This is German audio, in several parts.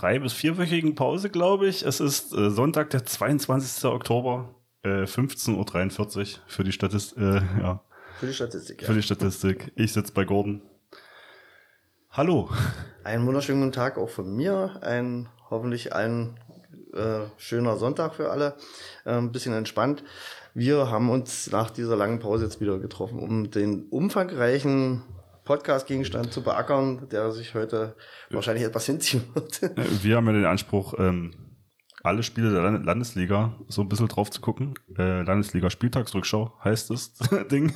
drei- bis vierwöchigen Pause, glaube ich. Es ist äh, Sonntag, der 22. Oktober, äh, 15.43 Uhr für die Statistik. Äh, ja, Für die Statistik, ja. für die Statistik. Ich sitze bei Gordon. Hallo. Einen wunderschönen guten Tag auch von mir. Ein hoffentlich ein äh, schöner Sonntag für alle. Ein bisschen entspannt. Wir haben uns nach dieser langen Pause jetzt wieder getroffen, um den umfangreichen Podcast-Gegenstand zu beackern, der sich heute wahrscheinlich etwas hinziehen wird. Wir haben ja den Anspruch, ähm, alle Spiele der Land Landesliga so ein bisschen drauf zu gucken. Äh, Landesliga Spieltagsrückschau heißt das Ding.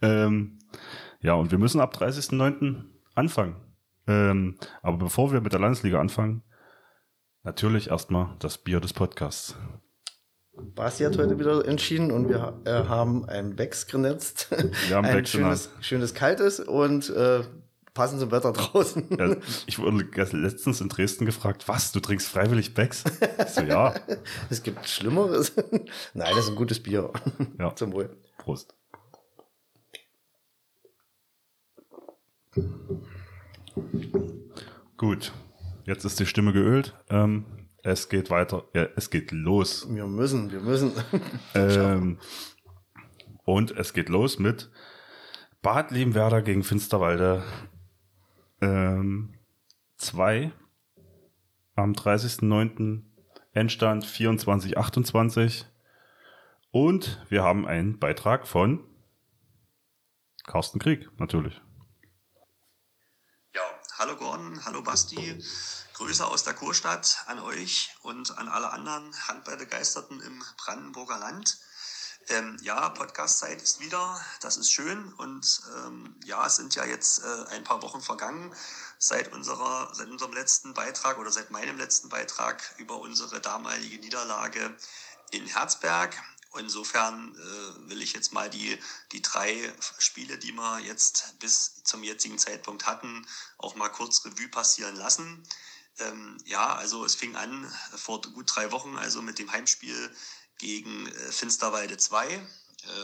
Ähm, ja, und wir müssen ab 30.09. anfangen. Ähm, aber bevor wir mit der Landesliga anfangen, natürlich erstmal das Bier des Podcasts. Basti hat heute wieder entschieden und wir äh, haben ein Becks genetzt. Wir haben ein Becks schönes, schönes kaltes und äh, passend zum Wetter draußen. Ja, ich wurde letztens in Dresden gefragt, was, du trinkst freiwillig Becks? Ich so, ja, Es gibt Schlimmeres. Nein, das ist ein gutes Bier. Ja. Zum Wohl. Prost. Gut, jetzt ist die Stimme geölt. Ähm, es geht weiter. Ja, es geht los. Wir müssen, wir müssen. Ähm, und es geht los mit Bad Liebenwerder gegen Finsterwalde ähm, 2 am 30.09. Endstand 24.28. Und wir haben einen Beitrag von Carsten Krieg, natürlich. Ja, hallo Gordon, hallo Basti. Grüße aus der Kurstadt an euch und an alle anderen Handballbegeisterten im Brandenburger Land. Ähm, ja, Podcast-Zeit ist wieder, das ist schön und ähm, ja, es sind ja jetzt äh, ein paar Wochen vergangen seit unserer, seit unserem letzten Beitrag oder seit meinem letzten Beitrag über unsere damalige Niederlage in Herzberg. Insofern äh, will ich jetzt mal die, die drei Spiele, die wir jetzt bis zum jetzigen Zeitpunkt hatten, auch mal kurz Revue passieren lassen. Ähm, ja, also es fing an vor gut drei Wochen, also mit dem Heimspiel gegen äh, Finsterwalde 2. Äh,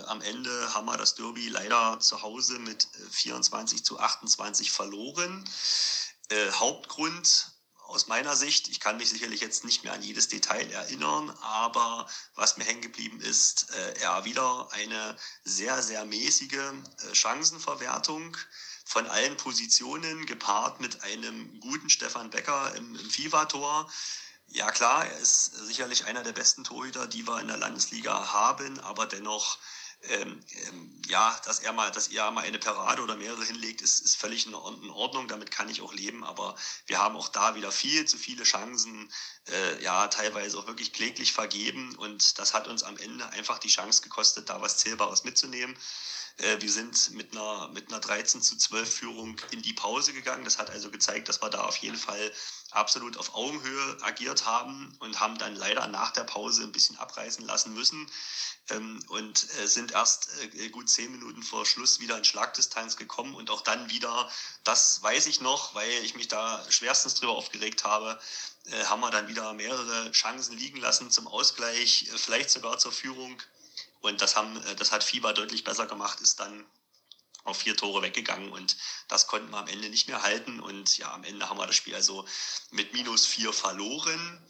am Ende haben wir das Derby leider zu Hause mit äh, 24 zu 28 verloren. Äh, Hauptgrund aus meiner Sicht, ich kann mich sicherlich jetzt nicht mehr an jedes Detail erinnern, aber was mir hängen geblieben ist, äh, ja, wieder eine sehr, sehr mäßige äh, Chancenverwertung von allen Positionen, gepaart mit einem guten Stefan Becker im, im FIFA-Tor. Ja klar, er ist sicherlich einer der besten Torhüter, die wir in der Landesliga haben, aber dennoch ähm, ähm, ja, dass er mal, dass er mal eine Parade oder mehrere hinlegt, ist, ist völlig in Or- in Ordnung. Damit kann ich auch leben. Aber wir haben auch da wieder viel zu viele Chancen, äh, ja, teilweise auch wirklich kläglich vergeben. Und das hat uns am Ende einfach die Chance gekostet, da was Zählbares mitzunehmen. Äh, wir sind mit einer, mit einer 13 zu 12 Führung in die Pause gegangen. Das hat also gezeigt, dass wir da auf jeden Fall absolut auf Augenhöhe agiert haben und haben dann leider nach der Pause ein bisschen abreißen lassen müssen ähm, und äh, sind erst äh, gut zehn Minuten vor Schluss wieder in Schlagdistanz gekommen und auch dann wieder, das weiß ich noch, weil ich mich da schwerstens drüber aufgeregt habe, haben wir dann wieder mehrere Chancen liegen lassen zum Ausgleich, vielleicht sogar zur Führung. Und das haben, äh, das hat Fieber deutlich besser gemacht, ist dann auf vier Tore weggegangen und das konnten wir am Ende nicht mehr halten und ja, am Ende haben wir das Spiel also mit minus vier verloren.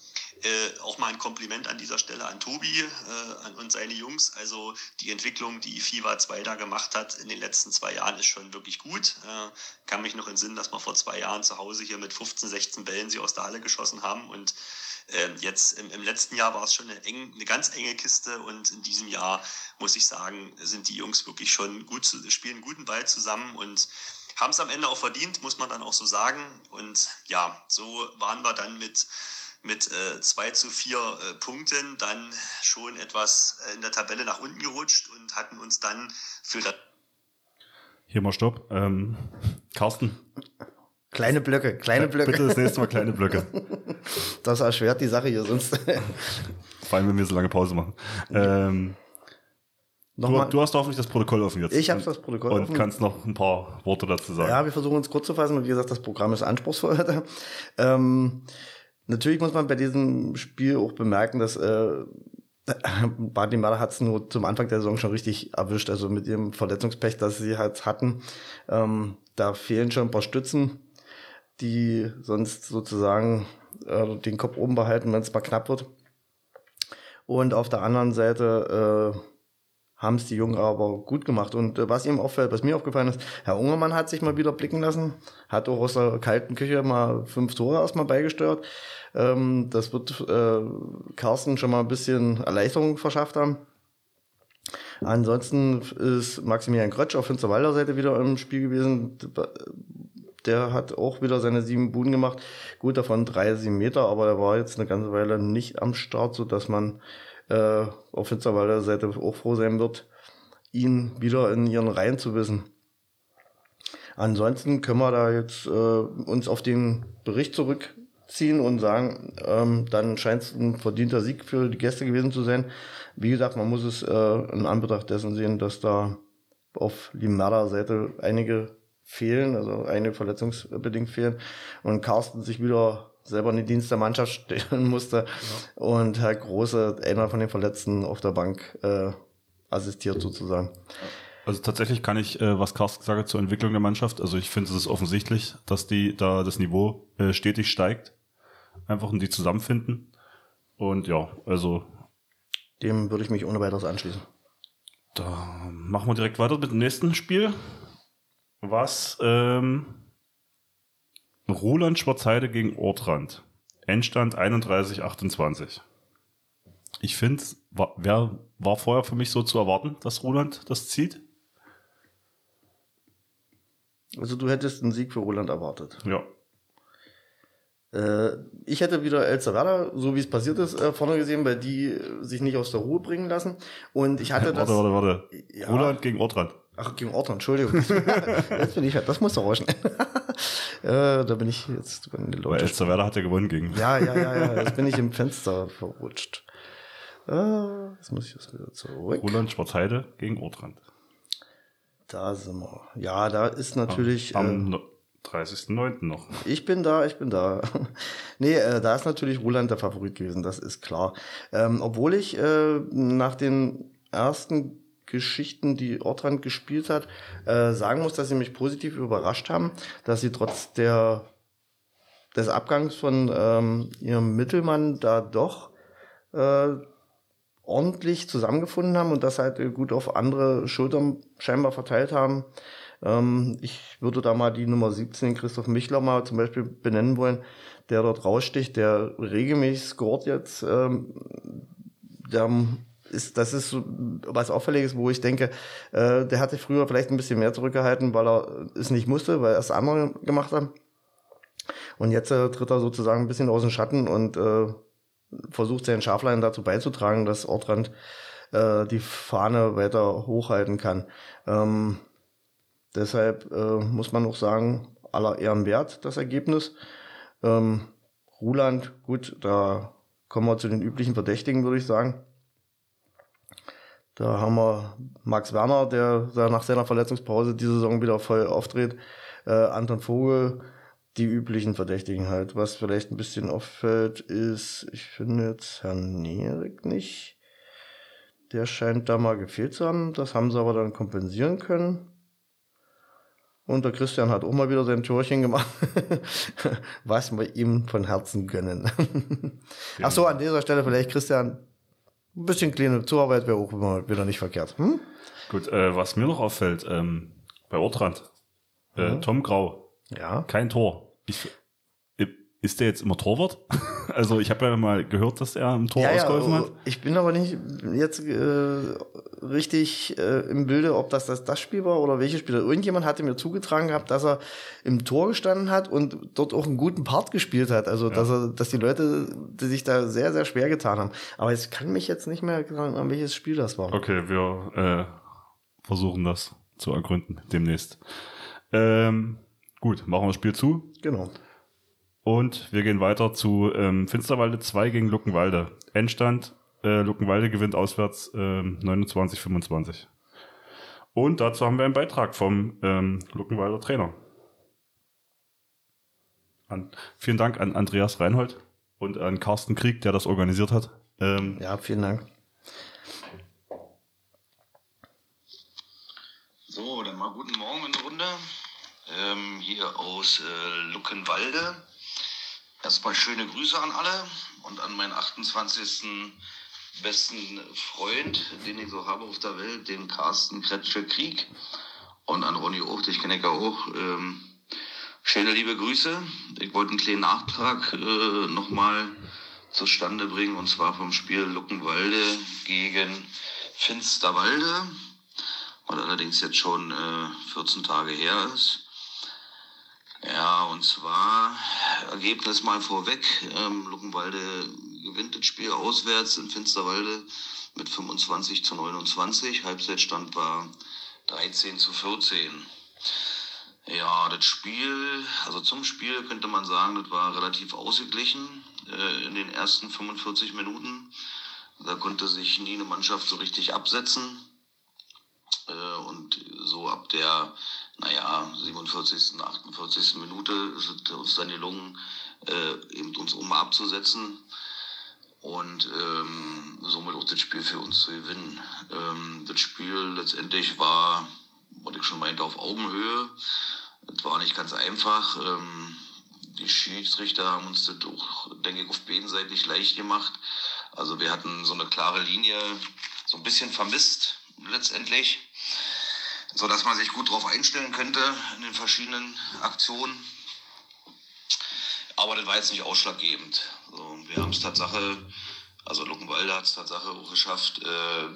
Äh, auch mal ein Kompliment an dieser Stelle an Tobi äh, an, und seine Jungs. Also die Entwicklung, die FIFA 2 da gemacht hat in den letzten zwei Jahren, ist schon wirklich gut. Äh, kann mich noch entsinnen, dass wir vor zwei Jahren zu Hause hier mit 15, 16 Bällen sie aus der Halle geschossen haben und ähm, jetzt im, im letzten Jahr war es schon eine, eng, eine ganz enge Kiste und in diesem Jahr muss ich sagen, sind die Jungs wirklich schon gut, zu, spielen guten Ball zusammen und haben es am Ende auch verdient, muss man dann auch so sagen. Und ja, so waren wir dann mit mit äh, 2 zu 4 äh, Punkten dann schon etwas äh, in der Tabelle nach unten gerutscht und hatten uns dann für das Hier mal Stopp. Ähm, Carsten, Kleine Blöcke, kleine Blöcke. Bitte das nächste Mal kleine Blöcke. Das erschwert die Sache hier sonst. Vor allem, wenn wir so lange Pause machen. Ähm, du, Nochmal. du hast hoffentlich das Protokoll offen jetzt. Ich habe das Protokoll Und offen. kannst noch ein paar Worte dazu sagen. Ja, wir versuchen uns kurz zu fassen. und Wie gesagt, das Programm ist anspruchsvoll heute. Ähm, natürlich muss man bei diesem Spiel auch bemerken, dass äh, Barney Mörder hat es nur zum Anfang der Saison schon richtig erwischt. Also mit ihrem Verletzungspech, das sie halt hatten. Ähm, da fehlen schon ein paar Stützen, die sonst sozusagen äh, den Kopf oben behalten, wenn es mal knapp wird. Und auf der anderen Seite äh, haben es die Jungen aber gut gemacht. Und äh, was ihm auffällt, was mir aufgefallen ist, Herr Ungermann hat sich mal wieder blicken lassen, hat auch aus der kalten Küche mal fünf Tore erstmal beigesteuert. Ähm, das wird äh, Carsten schon mal ein bisschen Erleichterung verschafft haben. Ansonsten ist Maximilian Krötsch auf Finsterwalder Seite wieder im Spiel gewesen. Der hat auch wieder seine sieben Buden gemacht. Gut, davon drei sieben Meter, aber er war jetzt eine ganze Weile nicht am Start, so dass man äh, auf Finsterwalder Seite auch froh sein wird, ihn wieder in ihren Reihen zu wissen. Ansonsten können wir da jetzt äh, uns auf den Bericht zurückziehen und sagen, ähm, dann scheint es ein verdienter Sieg für die Gäste gewesen zu sein. Wie gesagt, man muss es äh, in Anbetracht dessen sehen, dass da auf Limerda Seite einige fehlen, also einige verletzungsbedingt fehlen und Carsten sich wieder selber in den Dienst der Mannschaft stellen musste und Herr Große, einer von den Verletzten auf der Bank, äh, assistiert sozusagen. Also tatsächlich kann ich, äh, was Carsten gesagt hat zur Entwicklung der Mannschaft, also ich finde es ist offensichtlich, dass die da das Niveau äh, stetig steigt. Einfach und die zusammenfinden. Und ja, also Dem würde ich mich ohne weiteres anschließen. da machen wir direkt weiter mit dem nächsten Spiel. Was ähm, Roland Schwarzheide gegen Ortrand. Endstand 31-28. Ich finde, war, wer, war vorher für mich so zu erwarten, dass Roland das zieht. Also du hättest einen Sieg für Roland erwartet. Ja. Äh, ich hätte wieder Elsterwerda, so wie es passiert ist, äh, vorne gesehen, weil die äh, sich nicht aus der Ruhe bringen lassen. Und ich hatte das. Warte, warte, warte. Ja. Roland gegen Ortrand. Ach, gegen Orton, Entschuldigung. jetzt bin ich, das muss doch rauschen. äh, da bin ich jetzt in die Weil Leute. Elsterwerda hat ja gewonnen gegen. Ja, ja, ja, ja. Jetzt bin ich im Fenster verrutscht. Äh, jetzt muss ich das wieder zurück. Roland Schwarzheide gegen Ortrand. Da sind wir. Ja, da ist natürlich. Am äh, no- 30.09. noch. Ich bin da, ich bin da. nee, äh, da ist natürlich Roland der Favorit gewesen, das ist klar. Ähm, obwohl ich äh, nach den ersten Geschichten, die Ortrand gespielt hat, äh, sagen muss, dass sie mich positiv überrascht haben, dass sie trotz der des Abgangs von ähm, ihrem Mittelmann da doch äh, ordentlich zusammengefunden haben und das halt äh, gut auf andere Schultern scheinbar verteilt haben. Ähm, ich würde da mal die Nummer 17, Christoph Michler, mal zum Beispiel benennen wollen, der dort raussticht, der regelmäßig scoret jetzt. Ähm, der ist, das ist so was Auffälliges, wo ich denke, äh, der hatte früher vielleicht ein bisschen mehr zurückgehalten, weil er es nicht musste, weil er es andere gemacht haben. Und jetzt äh, tritt er sozusagen ein bisschen aus dem Schatten und äh, versucht seinen Schaflein dazu beizutragen, dass Ortrand äh, die Fahne weiter hochhalten kann. Ähm, deshalb äh, muss man auch sagen, aller Ehren wert, das Ergebnis. Ähm, Ruland, gut, da kommen wir zu den üblichen Verdächtigen, würde ich sagen. Da haben wir Max Werner, der nach seiner Verletzungspause diese Saison wieder voll auftritt. Äh, Anton Vogel, die üblichen Verdächtigen halt. Was vielleicht ein bisschen auffällt, ist, ich finde jetzt Herrn Nerik nicht. Der scheint da mal gefehlt zu haben. Das haben sie aber dann kompensieren können. Und der Christian hat auch mal wieder sein Türchen gemacht. Was wir ihm von Herzen gönnen. Ach so, an dieser Stelle vielleicht Christian, ein bisschen kleine Zuarbeit wäre auch immer wieder nicht verkehrt. Hm? Gut, äh, was mir noch auffällt, ähm, bei Ortrand, äh, Tom Grau, Ja. kein Tor. Ich, ist der jetzt immer Torwart? also ich habe ja mal gehört, dass er im Tor Ja, ja, ausgeholfen hat. ich bin aber nicht jetzt äh, richtig äh, im Bilde, ob das, das das Spiel war oder welches Spiel. Irgendjemand hatte mir zugetragen gehabt, dass er im Tor gestanden hat und dort auch einen guten Part gespielt hat. Also dass er, dass die Leute die sich da sehr, sehr schwer getan haben. Aber ich kann mich jetzt nicht mehr sagen, an welches Spiel das war. Okay, wir äh, versuchen das zu ergründen demnächst. Ähm, Gut, machen wir das Spiel zu. Genau. Und wir gehen weiter zu ähm, Finsterwalde 2 gegen Luckenwalde. Endstand, äh, Luckenwalde gewinnt auswärts ähm, 29-25. Und dazu haben wir einen Beitrag vom ähm, Luckenwalder Trainer. An, vielen Dank an Andreas Reinhold und an Carsten Krieg, der das organisiert hat. Ähm, ja, vielen Dank. So, dann mal guten Morgen in der Runde. Ähm, hier aus äh, Luckenwalde. Erstmal schöne Grüße an alle und an meinen 28. besten Freund, den ich so habe auf der Welt, den Carsten Kretsche Krieg. Und an Ronny Ocht, ich kenne ja auch. Ähm, schöne liebe Grüße. Ich wollte einen kleinen Nachtrag äh, nochmal zustande bringen, und zwar vom Spiel Luckenwalde gegen Finsterwalde, was allerdings jetzt schon äh, 14 Tage her ist. Ja, und zwar Ergebnis mal vorweg. Ähm, Luckenwalde gewinnt das Spiel auswärts in Finsterwalde mit 25 zu 29. Halbzeitstand war 13 zu 14. Ja, das Spiel, also zum Spiel könnte man sagen, das war relativ ausgeglichen äh, in den ersten 45 Minuten. Da konnte sich nie eine Mannschaft so richtig absetzen. Äh, und so ab der, naja, 47., 48. Minute ist uns dann gelungen, äh, eben uns um abzusetzen und ähm, somit auch das Spiel für uns zu gewinnen. Ähm, das Spiel letztendlich war, was ich schon meinte, auf Augenhöhe. Es war nicht ganz einfach. Ähm, die Schiedsrichter haben uns das auch, denke ich, auf beiden Seiten nicht leicht gemacht. Also wir hatten so eine klare Linie so ein bisschen vermisst letztendlich, so dass man sich gut darauf einstellen könnte in den verschiedenen Aktionen. Aber das war jetzt nicht ausschlaggebend. So, wir haben es Tatsache, also Luckenwalde hat es Tatsache auch geschafft, äh,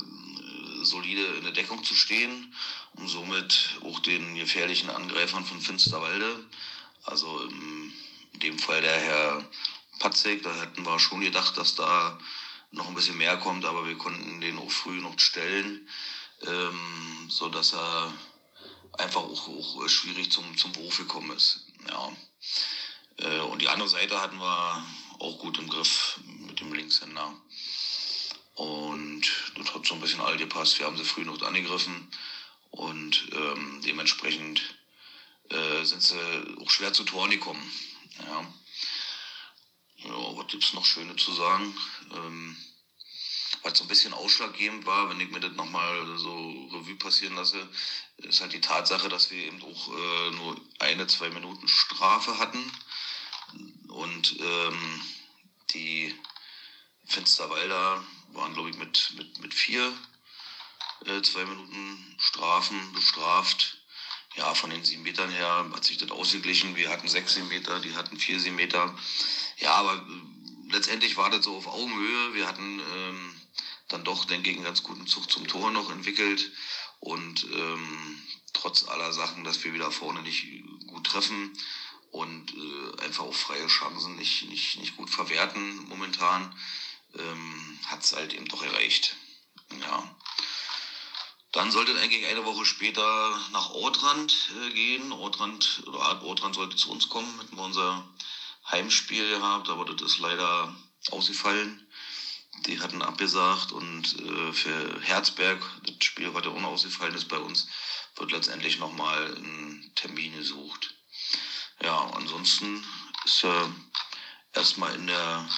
solide in der Deckung zu stehen und somit auch den gefährlichen Angreifern von Finsterwalde, also im, in dem Fall der Herr Patzek, da hätten wir schon gedacht, dass da noch ein bisschen mehr kommt, aber wir konnten den auch früh noch stellen, ähm, so dass er einfach auch, auch schwierig zum, zum Beruf gekommen ist. Ja. Äh, und die andere Seite hatten wir auch gut im Griff mit dem Linkshänder. Und das hat so ein bisschen all gepasst. Wir haben sie früh noch angegriffen und ähm, dementsprechend äh, sind sie auch schwer zu Toren gekommen. Ja, ja was gibt es noch Schöne zu sagen? Ähm, was so ein bisschen ausschlaggebend war, wenn ich mir das nochmal so Revue passieren lasse, ist halt die Tatsache, dass wir eben auch äh, nur eine, zwei Minuten Strafe hatten und ähm, die Finsterwalder waren, glaube ich, mit, mit, mit vier, äh, zwei Minuten Strafen bestraft. Ja, von den sieben Metern her hat sich das ausgeglichen. Wir hatten sechs Meter, die hatten vier Meter. Ja, aber äh, letztendlich war das so auf Augenhöhe. Wir hatten ähm, dann doch, denke ich, einen ganz guten Zug zum Tor noch entwickelt. Und ähm, trotz aller Sachen, dass wir wieder vorne nicht gut treffen, und äh, einfach auch freie Chancen nicht, nicht, nicht gut verwerten momentan, ähm, hat es halt eben doch erreicht. Ja. Dann sollte eigentlich eine Woche später nach Ortrand äh, gehen. Ortrand, oder Ortrand sollte zu uns kommen, hätten wir unser Heimspiel gehabt, aber das ist leider ausgefallen. Die hatten abgesagt und äh, für Herzberg, das Spiel, was ja auch noch ausgefallen ist bei uns, wird letztendlich nochmal ein Termin gesucht. Ja, ansonsten ist ja erstmal in der,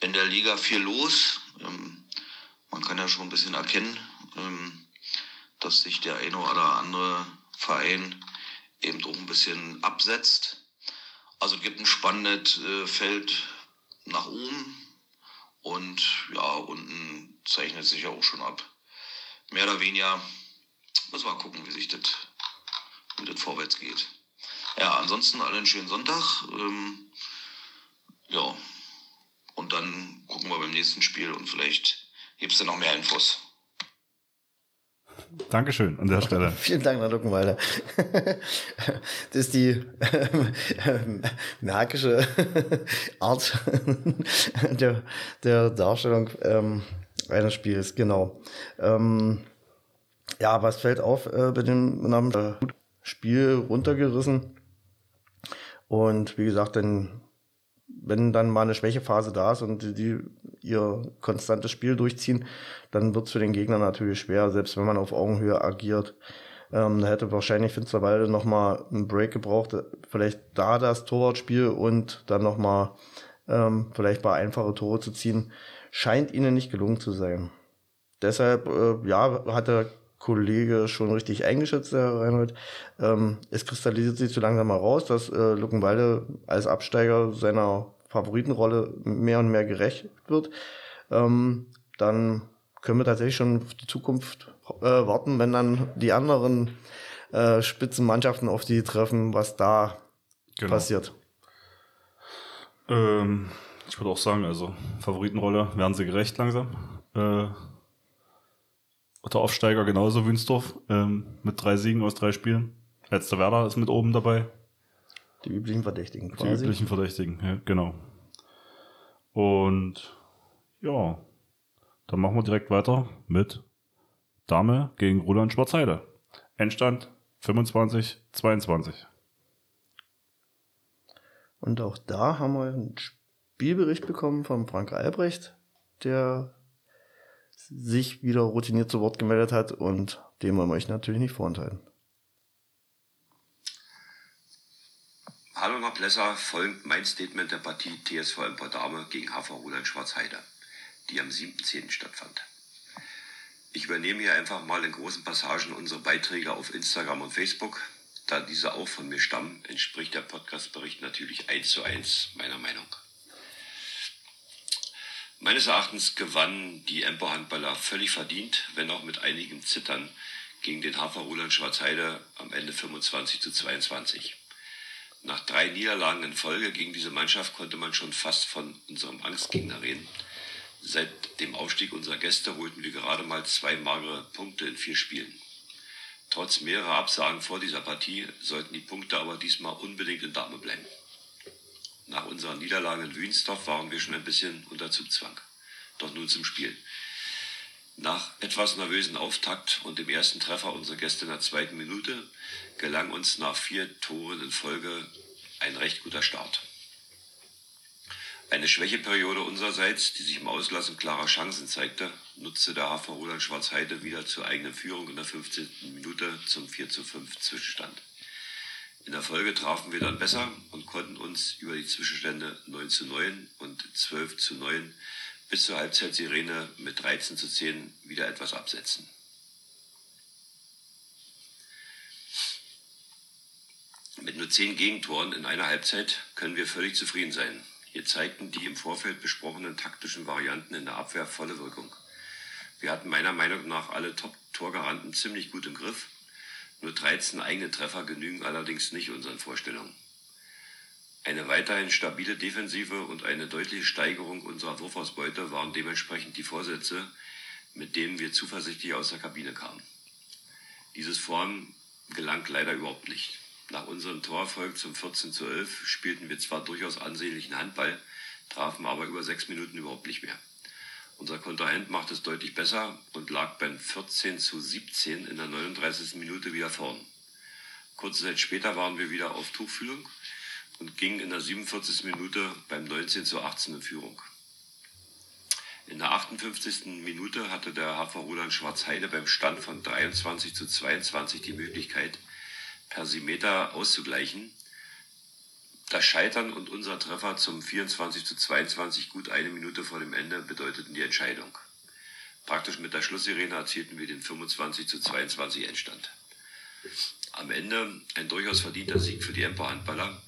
in der Liga viel los. Ähm, man kann ja schon ein bisschen erkennen, ähm, dass sich der eine oder andere Verein eben auch ein bisschen absetzt. Also es gibt ein spannendes äh, Feld nach oben und ja, unten zeichnet sich ja auch schon ab. Mehr oder weniger müssen wir gucken, wie sich das, wie das vorwärts geht. Ja, ansonsten allen schönen Sonntag. Ähm, ja, und dann gucken wir beim nächsten Spiel und vielleicht gibt es dann noch mehr Infos. Dankeschön an der Stelle. Vielen Dank, Herr Luckenweiler. Das ist die äh, märkische Art der, der Darstellung ähm, eines Spiels, genau. Ähm, ja, was fällt auf äh, bei dem Namen Spiel runtergerissen? Und wie gesagt, dann, wenn dann mal eine Schwächephase da ist und die, die ihr konstantes Spiel durchziehen, dann wird es für den Gegner natürlich schwer, selbst wenn man auf Augenhöhe agiert. Ähm, da hätte wahrscheinlich Finsterwalde nochmal einen Break gebraucht, vielleicht da das Torwartspiel und dann nochmal ähm, vielleicht paar einfache Tore zu ziehen, scheint ihnen nicht gelungen zu sein. Deshalb, äh, ja, hat der Kollege schon richtig eingeschätzt, der Reinhold. Ähm, es kristallisiert sich zu langsam mal raus, dass äh, Luckenwalde als Absteiger seiner Favoritenrolle mehr und mehr gerecht wird. Ähm, dann können wir tatsächlich schon auf die Zukunft äh, warten, wenn dann die anderen äh, Spitzenmannschaften auf die treffen, was da genau. passiert. Ähm, ich würde auch sagen, also Favoritenrolle werden sie gerecht langsam. Äh, der Aufsteiger genauso Wünsdorf ähm, mit drei Siegen aus drei Spielen. Letzter Werder ist mit oben dabei. Die üblichen Verdächtigen quasi. Die üblichen Verdächtigen, ja, genau. Und ja, dann machen wir direkt weiter mit Dame gegen Roland Schwarzheide. Endstand 25, 22. Und auch da haben wir einen Spielbericht bekommen von Frank Albrecht, der sich wieder routiniert zu Wort gemeldet hat und dem wollen wir euch natürlich nicht vorenthalten. Hallo nach Plesser, folgt mein Statement der Partie TSV Empordame gegen HV Roland Schwarzheide, die am 7.10. stattfand. Ich übernehme hier einfach mal in großen Passagen unsere Beiträge auf Instagram und Facebook. Da diese auch von mir stammen, entspricht der Podcastbericht natürlich eins zu eins meiner Meinung. Meines Erachtens gewannen die Empo-Handballer völlig verdient, wenn auch mit einigem Zittern, gegen den HV Roland Schwarzheide am Ende 25 zu 22. Nach drei Niederlagen in Folge gegen diese Mannschaft konnte man schon fast von unserem Angstgegner reden. Seit dem Aufstieg unserer Gäste holten wir gerade mal zwei magere Punkte in vier Spielen. Trotz mehrerer Absagen vor dieser Partie sollten die Punkte aber diesmal unbedingt in Dame bleiben. Nach unserer Niederlage in Wünsdorf waren wir schon ein bisschen unter Zugzwang. Doch nun zum Spiel. Nach etwas nervösen Auftakt und dem ersten Treffer unserer Gäste in der zweiten Minute gelang uns nach vier Toren in Folge ein recht guter Start. Eine Schwächeperiode unsererseits, die sich im Auslassen klarer Chancen zeigte, nutzte der HV Roland Schwarzheide wieder zur eigenen Führung in der 15. Minute zum 4 zu 5 Zwischenstand. In der Folge trafen wir dann besser und konnten uns über die Zwischenstände 9 zu 9 und 12 zu 9 bis zur Halbzeitsirene mit 13 zu 10 wieder etwas absetzen. Mit nur 10 Gegentoren in einer Halbzeit können wir völlig zufrieden sein. Hier zeigten die im Vorfeld besprochenen taktischen Varianten in der Abwehr volle Wirkung. Wir hatten meiner Meinung nach alle Top-Torgaranten ziemlich gut im Griff nur 13 eigene Treffer genügen allerdings nicht unseren Vorstellungen. Eine weiterhin stabile Defensive und eine deutliche Steigerung unserer Wurfausbeute waren dementsprechend die Vorsätze, mit denen wir zuversichtlich aus der Kabine kamen. Dieses Form gelang leider überhaupt nicht. Nach unserem Torerfolg zum 14 zu 11 spielten wir zwar durchaus ansehnlichen Handball, trafen aber über sechs Minuten überhaupt nicht mehr. Unser Kontrahent macht es deutlich besser und lag beim 14 zu 17 in der 39. Minute wieder vorn. Kurze Zeit später waren wir wieder auf Tuchfühlung und gingen in der 47. Minute beim 19 zu 18 in Führung. In der 58. Minute hatte der HV Roland Schwarzheide beim Stand von 23 zu 22 die Möglichkeit, per Simeter auszugleichen. Das Scheitern und unser Treffer zum 24 zu 22 gut eine Minute vor dem Ende bedeuteten die Entscheidung. Praktisch mit der Schlusssirene erzielten wir den 25 zu 22 Endstand. Am Ende ein durchaus verdienter Sieg für die Emper Handballer.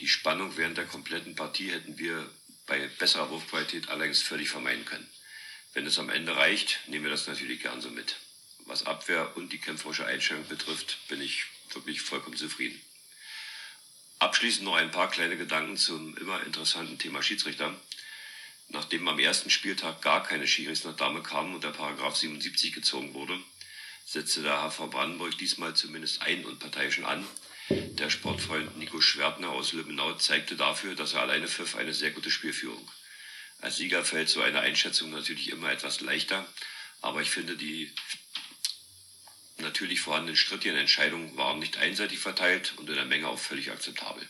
Die Spannung während der kompletten Partie hätten wir bei besserer Wurfqualität allerdings völlig vermeiden können. Wenn es am Ende reicht, nehmen wir das natürlich gern so mit. Was Abwehr und die kämpferische Einstellung betrifft, bin ich wirklich vollkommen zufrieden. Abschließend noch ein paar kleine Gedanken zum immer interessanten Thema Schiedsrichter. Nachdem am ersten Spieltag gar keine Schiris nach Dame kamen und der Paragraph 77 gezogen wurde, setzte der HV Brandenburg diesmal zumindest einen Unparteiischen an. Der Sportfreund Nico Schwertner aus Lübbenau zeigte dafür, dass er alleine pfiff eine sehr gute Spielführung. Als Sieger fällt so eine Einschätzung natürlich immer etwas leichter, aber ich finde, die natürlich vorhandenen strittigen Entscheidungen waren nicht einseitig verteilt und in der Menge auch völlig akzeptabel.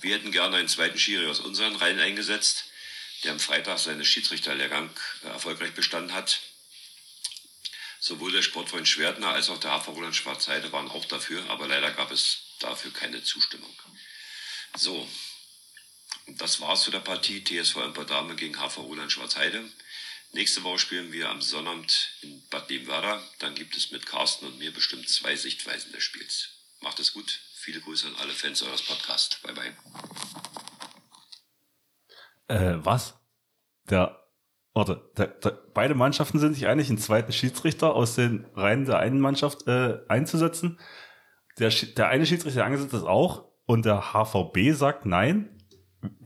Wir hätten gerne einen zweiten Schiri aus unseren Reihen eingesetzt, der am Freitag seinen Schiedsrichterlehrgang äh, erfolgreich bestanden hat. Sowohl der Sportfreund Schwertner als auch der Hafer Roland Schwarzheide waren auch dafür, aber leider gab es dafür keine Zustimmung. So, das war's zu der Partie TSV Emperdame gegen HV Roland Schwarzheide. Nächste Woche spielen wir am Sonnabend in Bad Liebenwerder. Dann gibt es mit Carsten und mir bestimmt zwei Sichtweisen des Spiels. Macht es gut. Viele Grüße an alle Fans eures Podcasts. Bye bye. Äh, was? Der, warte, der, der, beide Mannschaften sind sich einig, einen zweiten Schiedsrichter aus den Reihen der einen Mannschaft äh, einzusetzen. Der, der eine Schiedsrichter, angesetzt ist auch und der HVB sagt nein.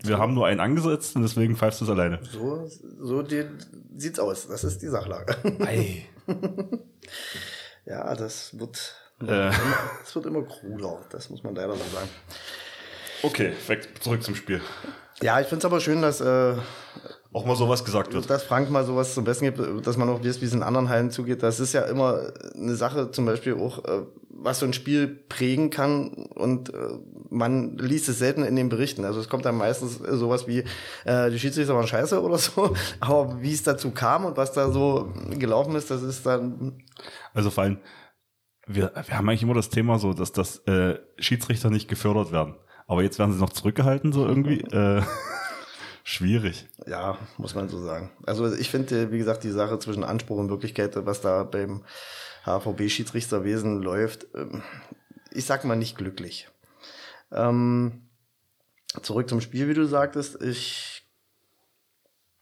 Wir haben nur einen angesetzt und deswegen pfeifst du es alleine. So, so die, sieht's aus. Das ist die Sachlage. Ei. ja, das wird, Äh. das wird immer cooler. Das muss man leider so sagen. Okay, weg, zurück zum Spiel. Ja, ich finde es aber schön, dass, äh, Auch mal sowas gesagt wird. dass Frank mal sowas zum Besten gibt, dass man auch wie es in anderen Hallen zugeht. Das ist ja immer eine Sache, zum Beispiel auch, äh, was so ein Spiel prägen kann und äh, man liest es selten in den Berichten. Also es kommt dann meistens sowas wie, äh, die Schiedsrichter waren scheiße oder so, aber wie es dazu kam und was da so gelaufen ist, das ist dann, Also vor allem, wir, wir haben eigentlich immer das Thema so, dass das äh, Schiedsrichter nicht gefördert werden. Aber jetzt werden sie noch zurückgehalten, so irgendwie. äh, schwierig. ja, muss man so sagen. Also ich finde, wie gesagt, die Sache zwischen Anspruch und Wirklichkeit, was da beim HVB-Schiedsrichterwesen läuft, ähm, ich sag mal nicht glücklich. Ähm, zurück zum Spiel, wie du sagtest. Ich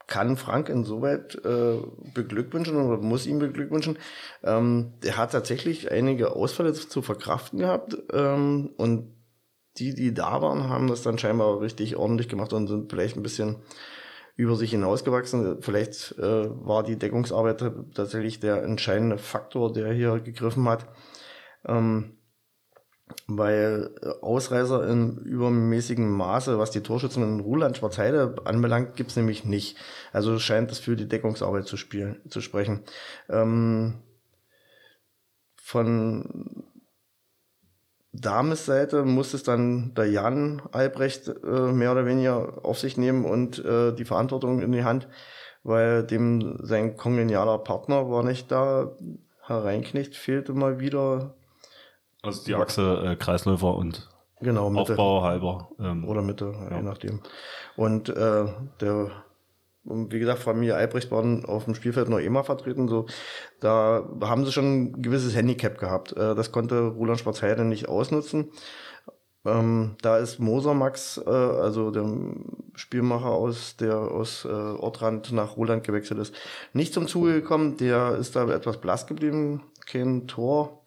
kann Frank insoweit äh, beglückwünschen oder muss ihm beglückwünschen. Ähm, der hat tatsächlich einige Ausfälle zu verkraften gehabt ähm, und die, die da waren, haben das dann scheinbar richtig ordentlich gemacht und sind vielleicht ein bisschen über sich hinausgewachsen. Vielleicht äh, war die Deckungsarbeit tatsächlich der entscheidende Faktor, der hier gegriffen hat. Ähm, weil äh, Ausreißer in übermäßigem Maße, was die Torschützen in Ruland Schwarzheide anbelangt, gibt's nämlich nicht. Also scheint das für die Deckungsarbeit zu spielen, zu sprechen. Ähm, von Dames Seite muss es dann der Jan Albrecht äh, mehr oder weniger auf sich nehmen und äh, die Verantwortung in die Hand, weil dem sein kongenialer Partner war nicht da. Herr Reinknecht fehlte mal wieder. Also die Achse äh, Kreisläufer und Genau, Mitte. Aufbau halber. Ähm, Oder Mitte, je nachdem. Und äh, der, und wie gesagt, Familie Albrecht waren auf dem Spielfeld noch immer vertreten. So, da haben sie schon ein gewisses Handicap gehabt. Äh, das konnte Roland Schwarzheide nicht ausnutzen. Ähm, da ist Moser Max, äh, also der Spielmacher aus der aus äh, Ortrand nach Roland gewechselt ist, nicht zum Zuge gekommen. Der ist da etwas blass geblieben, kein Tor.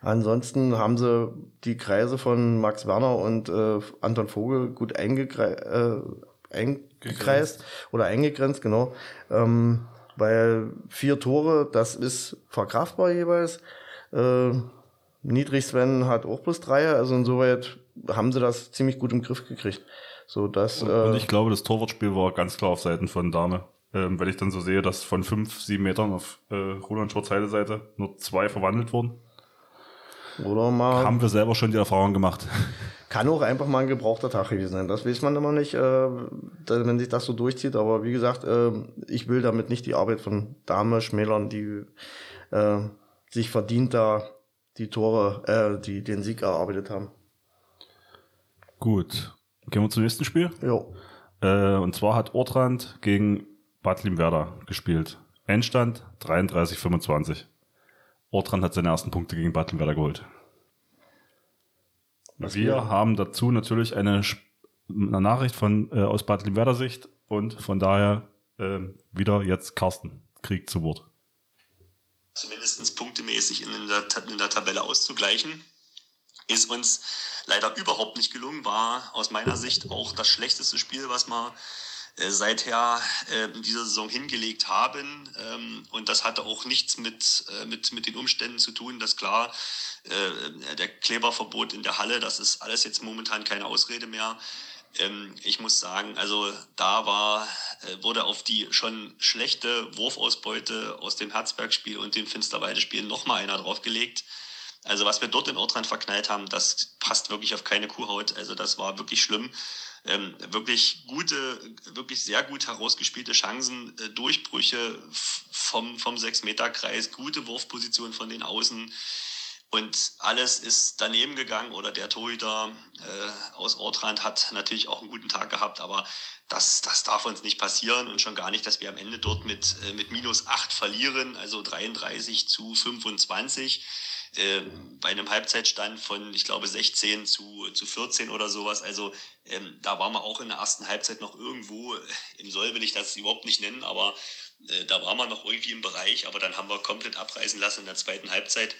Ansonsten haben sie die Kreise von Max Werner und äh, Anton Vogel gut eingekre äh, eingekreist oder eingegrenzt, genau. Ähm, weil vier Tore, das ist verkraftbar jeweils. Äh, Niedrig Sven hat auch plus drei, also insoweit haben sie das ziemlich gut im Griff gekriegt. So dass, und, äh, und ich glaube, das Torwartspiel war ganz klar auf Seiten von Dame. Ähm, wenn ich dann so sehe, dass von fünf, sieben Metern auf äh, Roland Schwarzheide Seite nur zwei verwandelt wurden, oder mal haben wir selber schon die Erfahrung gemacht. Kann auch einfach mal ein gebrauchter Tag gewesen sein. Das weiß man immer nicht, äh, wenn sich das so durchzieht. Aber wie gesagt, äh, ich will damit nicht die Arbeit von Dame schmälern, die äh, sich verdient da die Tore, äh, die den Sieg erarbeitet haben. Gut. Gehen wir zum nächsten Spiel. Jo. Äh, und zwar hat Ortrand gegen Bad Limwerder gespielt. Endstand 33-25. Ortrand hat seine ersten Punkte gegen Bad Limwerder geholt. Was wir wir- haben dazu natürlich eine, eine Nachricht von äh, aus Bad Limwerder Sicht und von daher ähm, wieder jetzt Carsten kriegt zu Wort. zumindest punktemäßig in der, in der Tabelle auszugleichen. Ist uns leider überhaupt nicht gelungen, war aus meiner Sicht auch das schlechteste Spiel, was wir äh, seither äh, in dieser Saison hingelegt haben. Ähm, und das hatte auch nichts mit, äh, mit, mit den Umständen zu tun, dass klar, äh, der Kleberverbot in der Halle, das ist alles jetzt momentan keine Ausrede mehr. Ähm, ich muss sagen, also da war, äh, wurde auf die schon schlechte Wurfausbeute aus dem Herzberg-Spiel und dem Finsterwalde-Spiel nochmal einer draufgelegt. Also was wir dort in Ortrand verknallt haben, das passt wirklich auf keine Kuhhaut. Also das war wirklich schlimm. Ähm, wirklich gute, wirklich sehr gut herausgespielte Chancen, äh, Durchbrüche vom, vom 6-Meter-Kreis, gute Wurfposition von den Außen. Und alles ist daneben gegangen oder der Torhüter äh, aus Ortrand hat natürlich auch einen guten Tag gehabt, aber das, das darf uns nicht passieren und schon gar nicht, dass wir am Ende dort mit, äh, mit minus 8 verlieren, also 33 zu 25. Äh, bei einem Halbzeitstand von, ich glaube, 16 zu, zu 14 oder sowas. Also ähm, da waren wir auch in der ersten Halbzeit noch irgendwo, im Soll will ich das überhaupt nicht nennen, aber äh, da waren wir noch irgendwie im Bereich, aber dann haben wir komplett abreißen lassen in der zweiten Halbzeit.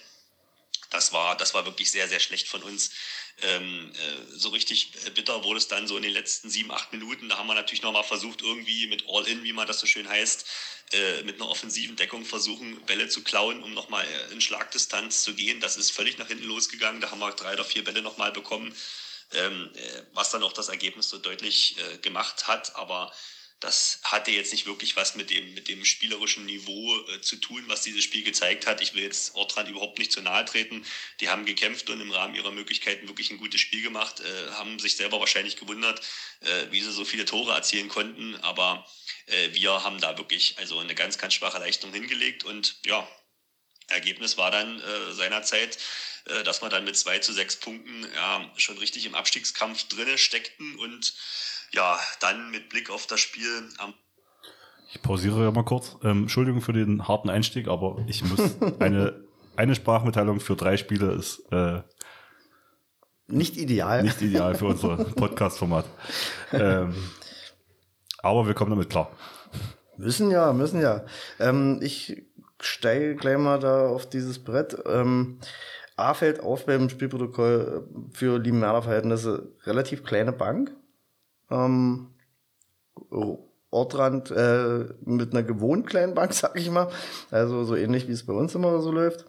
Das war, das war wirklich sehr, sehr schlecht von uns. Ähm, äh, so richtig bitter wurde es dann so in den letzten sieben, acht Minuten. Da haben wir natürlich nochmal versucht, irgendwie mit All-In, wie man das so schön heißt, äh, mit einer offensiven Deckung versuchen, Bälle zu klauen, um nochmal äh, in Schlagdistanz zu gehen. Das ist völlig nach hinten losgegangen. Da haben wir drei oder vier Bälle nochmal bekommen, ähm, äh, was dann auch das Ergebnis so deutlich äh, gemacht hat. Aber das hatte jetzt nicht wirklich was mit dem, mit dem spielerischen Niveau äh, zu tun, was dieses Spiel gezeigt hat. Ich will jetzt Ortrand überhaupt nicht zu nahe treten. Die haben gekämpft und im Rahmen ihrer Möglichkeiten wirklich ein gutes Spiel gemacht, äh, haben sich selber wahrscheinlich gewundert, äh, wie sie so viele Tore erzielen konnten. Aber äh, wir haben da wirklich also eine ganz, ganz schwache Leistung hingelegt und ja, Ergebnis war dann äh, seinerzeit, äh, dass wir dann mit zwei zu sechs Punkten ja, schon richtig im Abstiegskampf drinne steckten und ja, dann mit Blick auf das Spiel am ich pausiere ja mal kurz. Ähm, Entschuldigung für den harten Einstieg, aber ich muss eine, eine Sprachmitteilung für drei Spiele ist äh, nicht ideal. Nicht ideal für unser Podcast-Format. ähm, aber wir kommen damit klar. Müssen ja, müssen ja. Ähm, ich steige gleich mal da auf dieses Brett. Ähm, A fällt auf beim Spielprotokoll für Liebenwerder-Verhältnisse relativ kleine Bank ähm, Ortrand äh, mit einer gewohnt kleinen Bank, sag ich mal. Also so ähnlich wie es bei uns immer so läuft.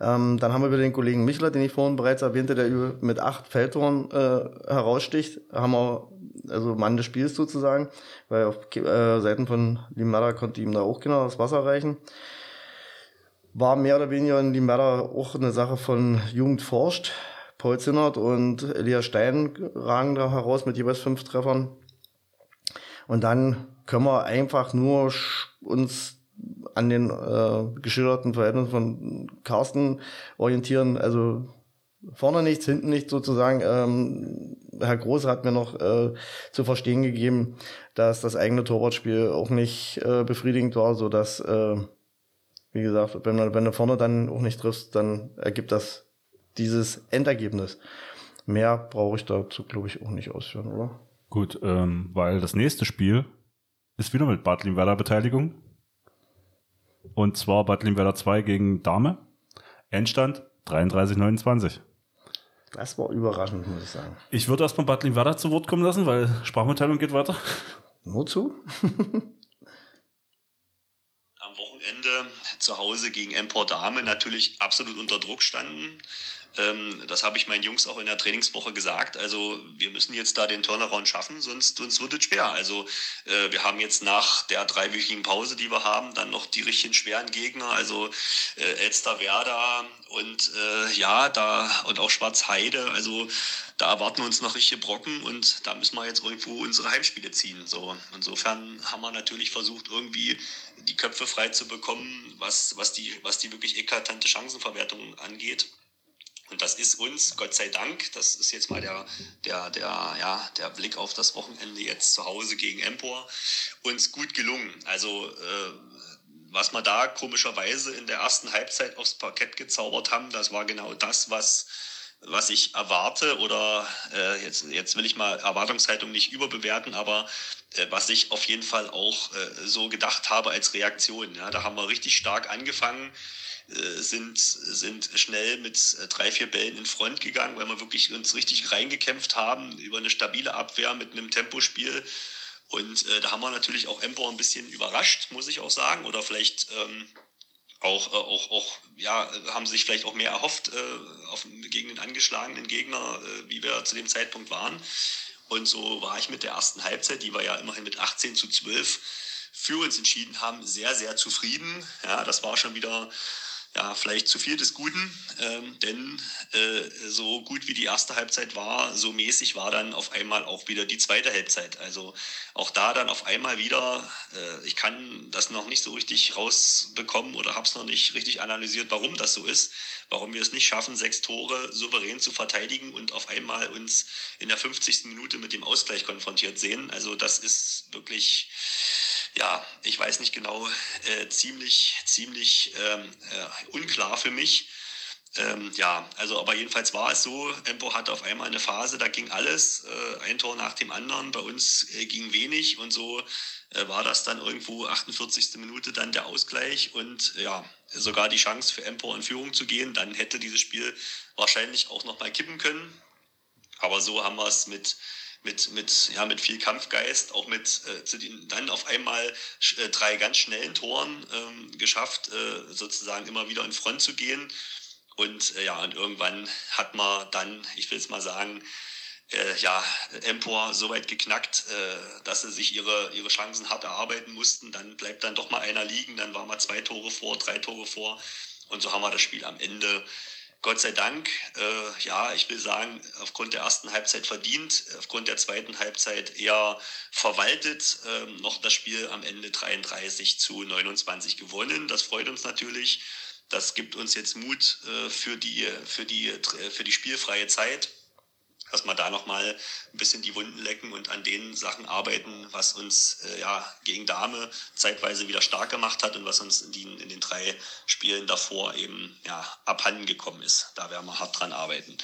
Ähm, dann haben wir den Kollegen Michler, den ich vorhin bereits erwähnte, der mit acht Feldtoren äh, heraussticht. Haben wir also Mann des Spiels sozusagen, weil auf äh, Seiten von Limada konnte ihm da auch genau das Wasser reichen. War mehr oder weniger in Limada auch eine Sache von Jugend forscht. Paul Zinnert und Elia Stein ragen da heraus mit jeweils fünf Treffern. Und dann können wir einfach nur uns an den äh, geschilderten Verhältnissen von Carsten orientieren. Also vorne nichts, hinten nichts sozusagen. Ähm, Herr Groß hat mir noch äh, zu verstehen gegeben, dass das eigene Torwartspiel auch nicht äh, befriedigend war, so dass äh, wie gesagt, wenn, wenn du vorne dann auch nicht triffst, dann ergibt das dieses Endergebnis. Mehr brauche ich dazu, glaube ich, auch nicht ausführen, oder? Gut, ähm, weil das nächste Spiel ist wieder mit Bad Limwerder Beteiligung. Und zwar Bad Limwerder 2 gegen Dame. Endstand 33-29. Das war überraschend, muss ich sagen. Ich würde erstmal Bad Limwerder zu Wort kommen lassen, weil Sprachmitteilung geht weiter. Nur zu? Am Wochenende zu Hause gegen Empor Dame natürlich absolut unter Druck standen. Ähm, das habe ich meinen Jungs auch in der Trainingswoche gesagt. Also wir müssen jetzt da den Turnaround schaffen, sonst, sonst wird es schwer. Also äh, wir haben jetzt nach der dreiwöchigen Pause, die wir haben, dann noch die richtigen schweren Gegner, also äh, Elsterwerda und äh, ja, da und auch Schwarzheide. Also da erwarten uns noch richtige Brocken und da müssen wir jetzt irgendwo unsere Heimspiele ziehen. So insofern haben wir natürlich versucht, irgendwie die Köpfe frei zu bekommen, was, was, die, was die wirklich eklatante Chancenverwertung angeht. Und das ist uns, Gott sei Dank, das ist jetzt mal der, der, der, ja, der Blick auf das Wochenende jetzt zu Hause gegen Empor, uns gut gelungen. Also äh, was wir da komischerweise in der ersten Halbzeit aufs Parkett gezaubert haben, das war genau das, was, was ich erwarte oder äh, jetzt, jetzt will ich mal Erwartungshaltung nicht überbewerten, aber äh, was ich auf jeden Fall auch äh, so gedacht habe als Reaktion. Ja, da haben wir richtig stark angefangen sind, sind schnell mit äh, drei, vier Bällen in Front gegangen, weil wir wirklich uns richtig reingekämpft haben über eine stabile Abwehr mit einem Tempospiel. Und äh, da haben wir natürlich auch Empor ein bisschen überrascht, muss ich auch sagen. Oder vielleicht ähm, auch, äh, auch, auch, ja, haben sich vielleicht auch mehr erhofft äh, auf, gegen den angeschlagenen Gegner, äh, wie wir zu dem Zeitpunkt waren. Und so war ich mit der ersten Halbzeit, die war ja immerhin mit 18 zu 12 für uns entschieden haben, sehr, sehr zufrieden. Ja, das war schon wieder ja, vielleicht zu viel des Guten, ähm, denn äh, so gut wie die erste Halbzeit war, so mäßig war dann auf einmal auch wieder die zweite Halbzeit. Also auch da dann auf einmal wieder, äh, ich kann das noch nicht so richtig rausbekommen oder habe es noch nicht richtig analysiert, warum das so ist, warum wir es nicht schaffen, sechs Tore souverän zu verteidigen und auf einmal uns in der 50. Minute mit dem Ausgleich konfrontiert sehen. Also das ist wirklich ja, ich weiß nicht genau, äh, ziemlich, ziemlich ähm, äh, unklar für mich. Ähm, ja, also aber jedenfalls war es so, Empo hatte auf einmal eine Phase, da ging alles, äh, ein Tor nach dem anderen, bei uns äh, ging wenig und so äh, war das dann irgendwo 48. Minute dann der Ausgleich und ja, sogar die Chance für Empo in Führung zu gehen, dann hätte dieses Spiel wahrscheinlich auch noch mal kippen können. Aber so haben wir es mit mit, mit, ja, mit viel Kampfgeist, auch mit äh, dann auf einmal äh, drei ganz schnellen Toren ähm, geschafft, äh, sozusagen immer wieder in Front zu gehen. Und äh, ja, und irgendwann hat man dann, ich will es mal sagen, äh, ja, Empor so weit geknackt, äh, dass sie sich ihre, ihre Chancen hart erarbeiten mussten. Dann bleibt dann doch mal einer liegen, dann waren wir zwei Tore vor, drei Tore vor. Und so haben wir das Spiel am Ende Gott sei Dank, äh, ja, ich will sagen, aufgrund der ersten Halbzeit verdient, aufgrund der zweiten Halbzeit eher verwaltet, äh, noch das Spiel am Ende 33 zu 29 gewonnen. Das freut uns natürlich. Das gibt uns jetzt Mut äh, für, die, für, die, für die spielfreie Zeit dass wir da nochmal ein bisschen die Wunden lecken und an den Sachen arbeiten, was uns äh, ja gegen Dame zeitweise wieder stark gemacht hat und was uns in, die, in den drei Spielen davor eben ja, abhanden gekommen ist. Da werden wir hart dran arbeiten.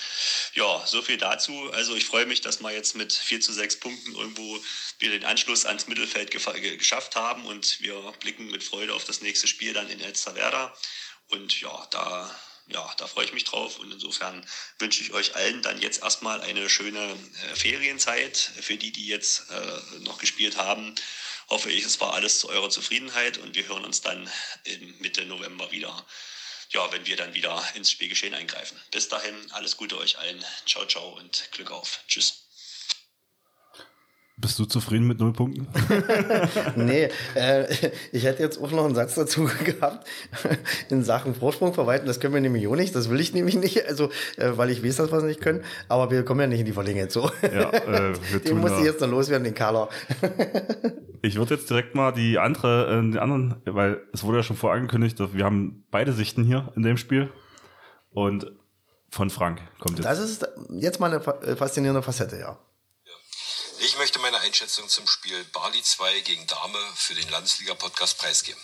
Ja, so viel dazu. Also ich freue mich, dass wir jetzt mit 4 zu 6 Punkten irgendwo wieder den Anschluss ans Mittelfeld geschafft haben und wir blicken mit Freude auf das nächste Spiel dann in Elsterwerda. Und ja, da ja, da freue ich mich drauf und insofern wünsche ich euch allen dann jetzt erstmal eine schöne äh, Ferienzeit. Für die, die jetzt äh, noch gespielt haben, hoffe ich, es war alles zu eurer Zufriedenheit und wir hören uns dann Mitte November wieder, ja, wenn wir dann wieder ins Spielgeschehen eingreifen. Bis dahin, alles Gute euch allen. Ciao, ciao und Glück auf. Tschüss. Bist du zufrieden mit null Punkten? nee, äh, ich hätte jetzt auch noch einen Satz dazu gehabt in Sachen Vorsprung verwalten. Das können wir nämlich auch nicht. Das will ich nämlich nicht, also äh, weil ich weiß, dass wir es nicht können. Aber wir kommen ja nicht in die Verlängerung so. Ja, äh, wir den muss ich jetzt noch loswerden, den Carla. ich würde jetzt direkt mal die andere, äh, die anderen, weil es wurde ja schon vorangekündigt, dass wir haben beide Sichten hier in dem Spiel und von Frank kommt jetzt. Das ist jetzt mal eine äh, faszinierende Facette, ja. Ich möchte meine Einschätzung zum Spiel Bali 2 gegen Dame für den Landesliga-Podcast preisgeben.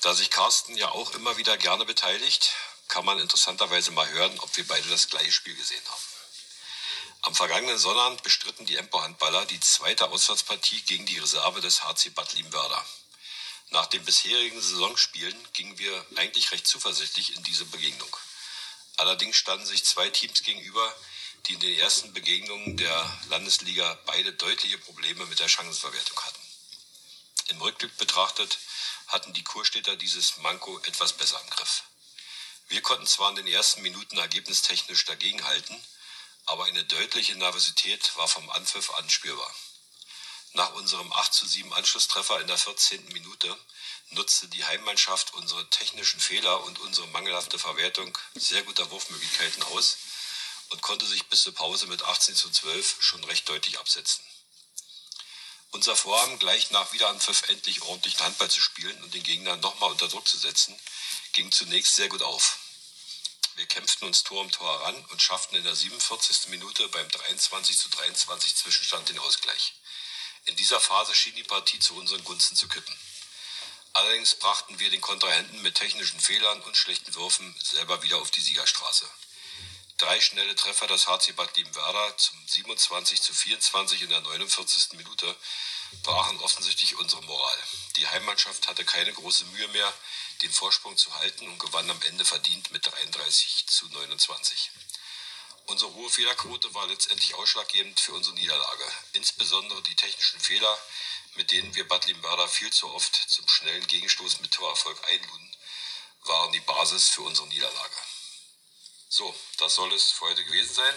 Da sich Carsten ja auch immer wieder gerne beteiligt, kann man interessanterweise mal hören, ob wir beide das gleiche Spiel gesehen haben. Am vergangenen Sonnabend bestritten die Empo-Handballer die zweite Auswärtspartie gegen die Reserve des HC Bad Liebenwerder. Nach den bisherigen Saisonspielen gingen wir eigentlich recht zuversichtlich in diese Begegnung. Allerdings standen sich zwei Teams gegenüber, die in den ersten Begegnungen der Landesliga beide deutliche Probleme mit der Chancenverwertung hatten. Im Rückblick betrachtet hatten die Kurstädter dieses Manko etwas besser im Griff. Wir konnten zwar in den ersten Minuten ergebnistechnisch dagegenhalten, aber eine deutliche Nervosität war vom Anpfiff an spürbar. Nach unserem 8 zu 7 Anschlusstreffer in der 14. Minute nutzte die Heimmannschaft unsere technischen Fehler und unsere mangelhafte Verwertung sehr guter Wurfmöglichkeiten aus und konnte sich bis zur Pause mit 18 zu 12 schon recht deutlich absetzen. Unser Vorhaben, gleich nach Wiederanpfiff endlich ordentlichen Handball zu spielen und den Gegner nochmal unter Druck zu setzen, ging zunächst sehr gut auf. Wir kämpften uns Tor um Tor heran und schafften in der 47. Minute beim 23 zu 23 Zwischenstand den Ausgleich. In dieser Phase schien die Partie zu unseren Gunsten zu kippen. Allerdings brachten wir den Kontrahenten mit technischen Fehlern und schlechten Würfen selber wieder auf die Siegerstraße drei schnelle Treffer des HC Bad Liebenwerder zum 27 zu 24 in der 49. Minute brachen offensichtlich unsere Moral. Die Heimmannschaft hatte keine große Mühe mehr, den Vorsprung zu halten und gewann am Ende verdient mit 33 zu 29. Unsere hohe Fehlerquote war letztendlich ausschlaggebend für unsere Niederlage. Insbesondere die technischen Fehler, mit denen wir Bad Liebenwerder viel zu oft zum schnellen Gegenstoß mit Torerfolg einluden, waren die Basis für unsere Niederlage. So, das soll es für heute gewesen sein.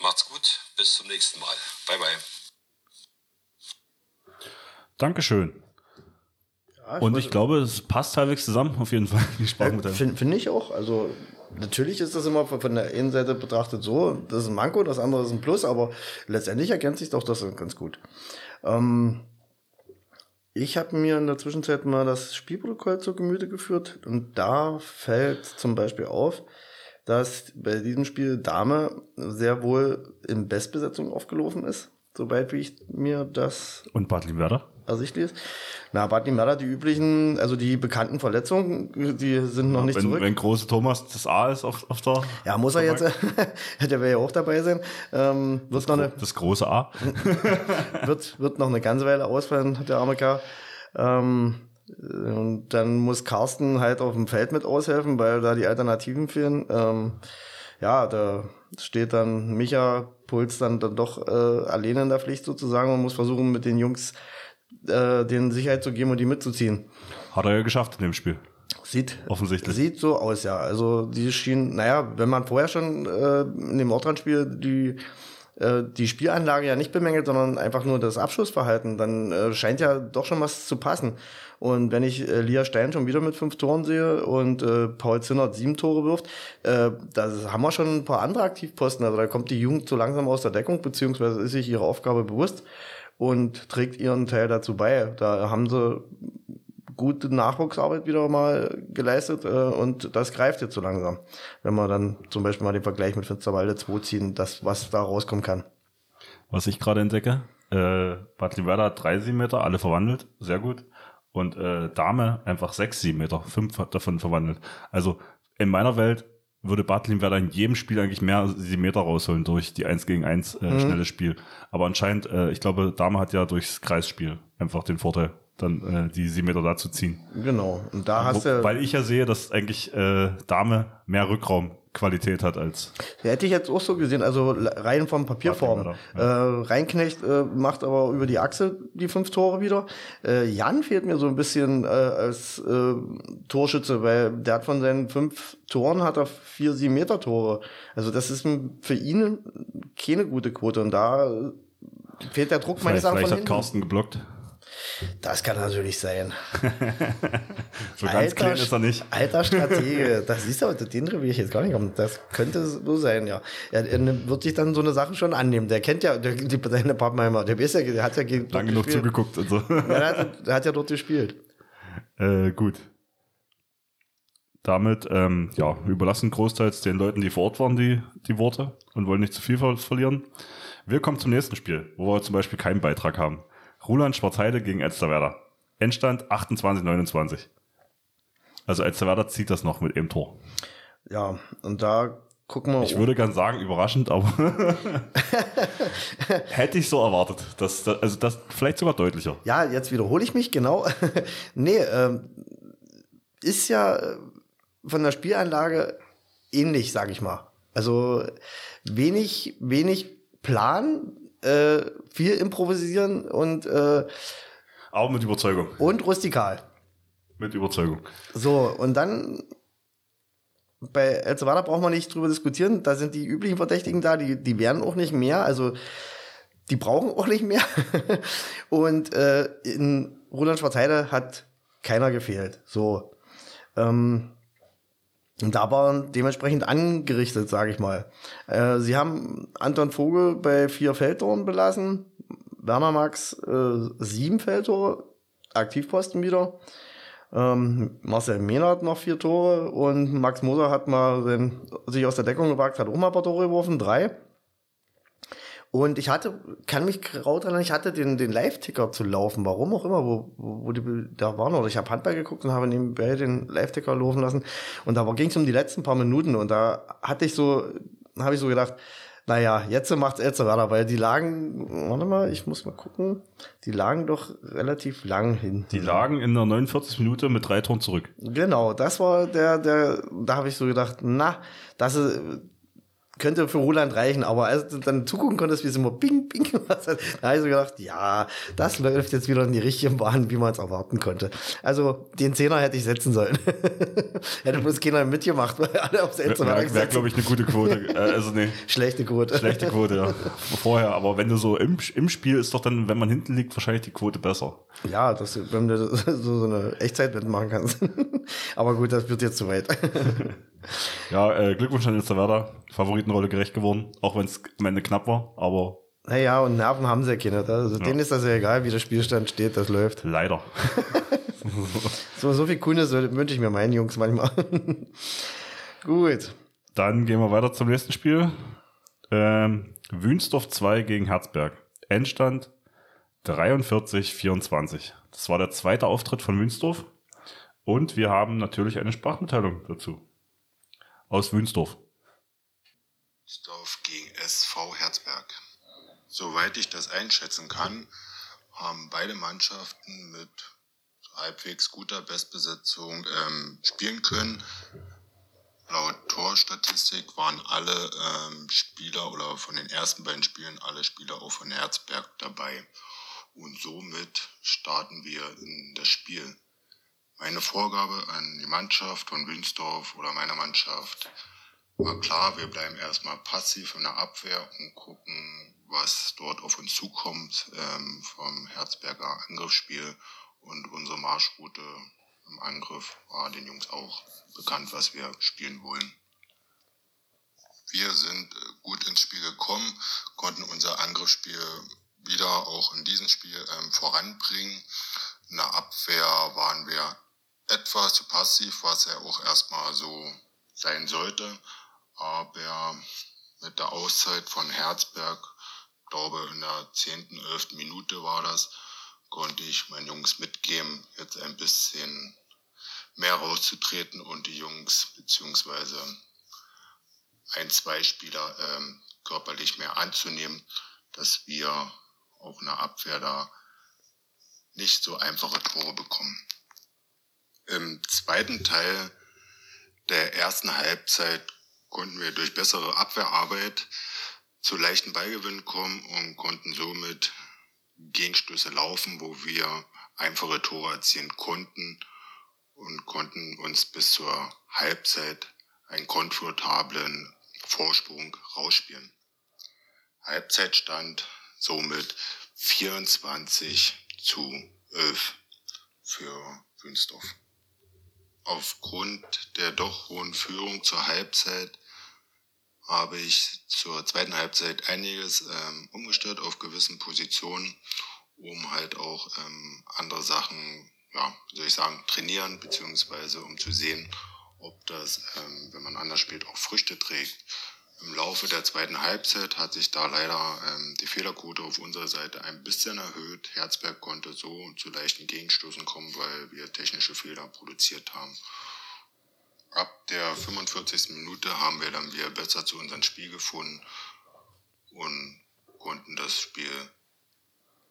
Macht's gut, bis zum nächsten Mal. Bye, bye. Dankeschön. Und ich glaube, es passt halbwegs zusammen, auf jeden Fall, Sprachmodelle. Finde find ich auch. Also natürlich ist das immer von der einen Seite betrachtet so, das ist ein Manko, das andere ist ein Plus, aber letztendlich ergänzt sich doch das ganz gut. Ähm, ich habe mir in der Zwischenzeit mal das Spielprotokoll zu Gemüte geführt und da fällt zum Beispiel auf, dass bei diesem Spiel Dame sehr wohl in Bestbesetzung aufgelaufen ist, soweit wie ich mir das Und Bad Werder? ersichtlich ist. Na, Bad Limmerda, die üblichen, also die bekannten Verletzungen, die sind noch nicht wenn, zurück. wenn große Thomas das A ist auf, auf der. ja, muss er jetzt, der will ja auch dabei sein. Ähm, wird, noch eine, Das große A. wird, wird noch eine ganze Weile ausfallen, der arme Kerl. Ähm, und dann muss Carsten halt auf dem Feld mit aushelfen, weil da die Alternativen fehlen. Ähm, ja, da steht dann Micha Puls dann, dann doch äh, alleine in der Pflicht sozusagen und muss versuchen, mit den Jungs äh, den Sicherheit zu geben und die mitzuziehen. Hat er ja geschafft in dem Spiel. Sieht Offensichtlich. Sieht so aus, ja. Also die schienen, naja, wenn man vorher schon äh, in dem Ortrand-Spiel die, äh, die Spielanlage ja nicht bemängelt, sondern einfach nur das Abschlussverhalten, dann äh, scheint ja doch schon was zu passen. Und wenn ich äh, Lia Stein schon wieder mit fünf Toren sehe und äh, Paul Zinnert sieben Tore wirft, äh, da haben wir schon ein paar andere Aktivposten. Also da kommt die Jugend so langsam aus der Deckung, beziehungsweise ist sich ihre Aufgabe bewusst und trägt ihren Teil dazu bei. Da haben sie gute Nachwuchsarbeit wieder mal geleistet äh, und das greift jetzt so langsam. Wenn wir dann zum Beispiel mal den Vergleich mit Finsterwalde 2 ziehen, das, was da rauskommen kann. Was ich gerade entdecke, äh, Bad Werder hat drei Meter, alle verwandelt, sehr gut. Und äh, Dame einfach sechs Meter, fünf hat davon verwandelt. Also in meiner Welt würde Bad Werder in jedem Spiel eigentlich mehr Meter rausholen durch die 1 gegen 1 äh, Mhm. schnelle Spiel. Aber anscheinend, äh, ich glaube, Dame hat ja durchs Kreisspiel einfach den Vorteil, dann äh, die sieben Meter da zu ziehen. Genau. Und da hast du, weil ich ja sehe, dass eigentlich äh, Dame mehr Rückraumqualität hat als hätte ich jetzt auch so gesehen, also rein vom Papierform. Warte Äh, Reinknecht äh, macht aber über die Achse die fünf Tore wieder. Äh, Jan fehlt mir so ein bisschen äh, als äh, Torschütze, weil der hat von seinen fünf Toren hat er vier sieben Meter Tore. Also das ist für ihn keine gute Quote und da äh, fehlt der Druck meines vielleicht, Erachtens vielleicht von hat hinten. Carsten geblockt. Das kann natürlich sein. So ganz klein ist er nicht. Alter Stratege, das siehst du, den will ich jetzt gar nicht haben. Das könnte so sein, ja. Er, er wird sich dann so eine Sache schon annehmen. Der kennt ja der, die, seine Pappenheimer. Der, ist ja, der hat ja gegen Lang genug zugeguckt und so. Ja, der, hat, der hat ja dort gespielt. Äh, gut. Damit ähm, ja, überlassen großteils den Leuten, die vor Ort waren, die, die Worte und wollen nicht zu viel ver verlieren. Wir kommen zum nächsten Spiel, wo wir zum Beispiel keinen Beitrag haben. Ruland Schwarzheide gegen Elsterwerder. Endstand 28-29. Also Elsterwerder zieht das noch mit einem Tor. Ja, und da gucken wir. Ich würde gern sagen, überraschend, aber hätte ich so erwartet. Dass, also das vielleicht sogar deutlicher. Ja, jetzt wiederhole ich mich, genau. nee, ähm, ist ja äh, von der Spielanlage ähnlich, sag ich mal. Also wenig, wenig Plan, äh, viel improvisieren und, äh, Aber mit Überzeugung. und rustikal. Mit Überzeugung. So, und dann bei Elzevada braucht man nicht drüber diskutieren. Da sind die üblichen Verdächtigen da, die, die werden auch nicht mehr. Also die brauchen auch nicht mehr. und äh, in Roland Schwarzheide hat keiner gefehlt. So. Ähm, und da waren dementsprechend angerichtet, sage ich mal. Äh, sie haben Anton Vogel bei vier Feldtoren belassen, Werner Max äh, sieben Feldtore, Aktivposten wieder. Ähm, Marcel Mehner hat noch vier Tore und Max Moser hat mal den, sich aus der Deckung gewagt, hat auch mal ein paar Tore geworfen, drei. Und ich hatte, kann mich grau dran, erinnern, ich hatte den, den Live-Ticker zu laufen, warum auch immer, wo, wo die da waren. Oder ich habe Handball geguckt und habe nebenbei den Live-Ticker laufen lassen. Und da ging es um die letzten paar Minuten und da hatte ich so, habe ich so gedacht, naja, jetzt macht's Elzevada, weil die lagen, warte mal, ich muss mal gucken, die lagen doch relativ lang hinten. Die lagen in der 49 Minute mit drei Toren zurück. Genau, das war der, der, da habe ich so gedacht, na, das ist, könnte für Roland reichen, aber als du dann zugucken konntest, wie es immer ping, ping was hat, da habe ich so gedacht, ja, das läuft jetzt wieder in die richtige Bahn, wie man es erwarten konnte. Also den Zehner hätte ich setzen sollen. hätte bloß keiner mitgemacht, weil alle aufs Ende Wäre, wär, glaube ich, eine gute Quote. Äh, also nee. Schlechte Quote. Schlechte Quote, ja. Vorher, aber wenn du so im, im Spiel ist doch dann, wenn man hinten liegt, wahrscheinlich die Quote besser. Ja, das, wenn du so, so eine Echtzeit machen kannst. aber gut, das wird jetzt zu weit. Ja, äh, Glückwunsch an Elsterwerda. Favoritenrolle gerecht geworden, auch wenn es am Ende knapp war, aber. Naja, und Nerven haben sie ja keine. Also ja. denen ist das ja egal, wie der Spielstand steht, das läuft. Leider. so, so viel Coolness wünsche ich mir meinen Jungs manchmal. Gut. Dann gehen wir weiter zum nächsten Spiel. Ähm, Wünsdorf 2 gegen Herzberg. Endstand 43-24. Das war der zweite Auftritt von Wünsdorf. Und wir haben natürlich eine Sprachmitteilung dazu. Aus Wünsdorf. Wünsdorf gegen SV Herzberg. Soweit ich das einschätzen kann, haben beide Mannschaften mit halbwegs guter Bestbesetzung ähm, spielen können. Laut Torstatistik waren alle ähm, Spieler oder von den ersten beiden Spielen alle Spieler auch von Herzberg dabei. Und somit starten wir in das Spiel. Meine Vorgabe an die Mannschaft von Wünsdorf oder meiner Mannschaft war klar, wir bleiben erstmal passiv in der Abwehr und gucken, was dort auf uns zukommt ähm, vom Herzberger Angriffsspiel und unsere Marschroute im Angriff war den Jungs auch bekannt, was wir spielen wollen. Wir sind äh, gut ins Spiel gekommen, konnten unser Angriffsspiel wieder auch in diesem Spiel ähm, voranbringen. In der Abwehr waren wir etwas zu passiv, was ja auch erstmal so sein sollte. Aber mit der Auszeit von Herzberg, glaube in der 10., 11. Minute war das, konnte ich meinen Jungs mitgeben, jetzt ein bisschen mehr rauszutreten und die Jungs beziehungsweise ein, zwei Spieler ähm, körperlich mehr anzunehmen, dass wir auch in der Abwehr da nicht so einfache Tore bekommen. Im zweiten Teil der ersten Halbzeit konnten wir durch bessere Abwehrarbeit zu leichten Ballgewinnen kommen und konnten somit Gegenstöße laufen, wo wir einfache Tore erzielen konnten und konnten uns bis zur Halbzeit einen komfortablen Vorsprung rausspielen. Halbzeitstand somit 24 zu 11 für Wünsdorf. Aufgrund der doch hohen Führung zur Halbzeit habe ich zur zweiten Halbzeit einiges ähm, umgestellt auf gewissen Positionen, um halt auch ähm, andere Sachen, ja, soll ich sagen, trainieren, beziehungsweise um zu sehen, ob das, ähm, wenn man anders spielt, auch Früchte trägt. Im Laufe der zweiten Halbzeit hat sich da leider ähm, die Fehlerquote auf unserer Seite ein bisschen erhöht. Herzberg konnte so zu leichten Gegenstoßen kommen, weil wir technische Fehler produziert haben. Ab der 45. Minute haben wir dann wieder besser zu unserem Spiel gefunden und konnten das Spiel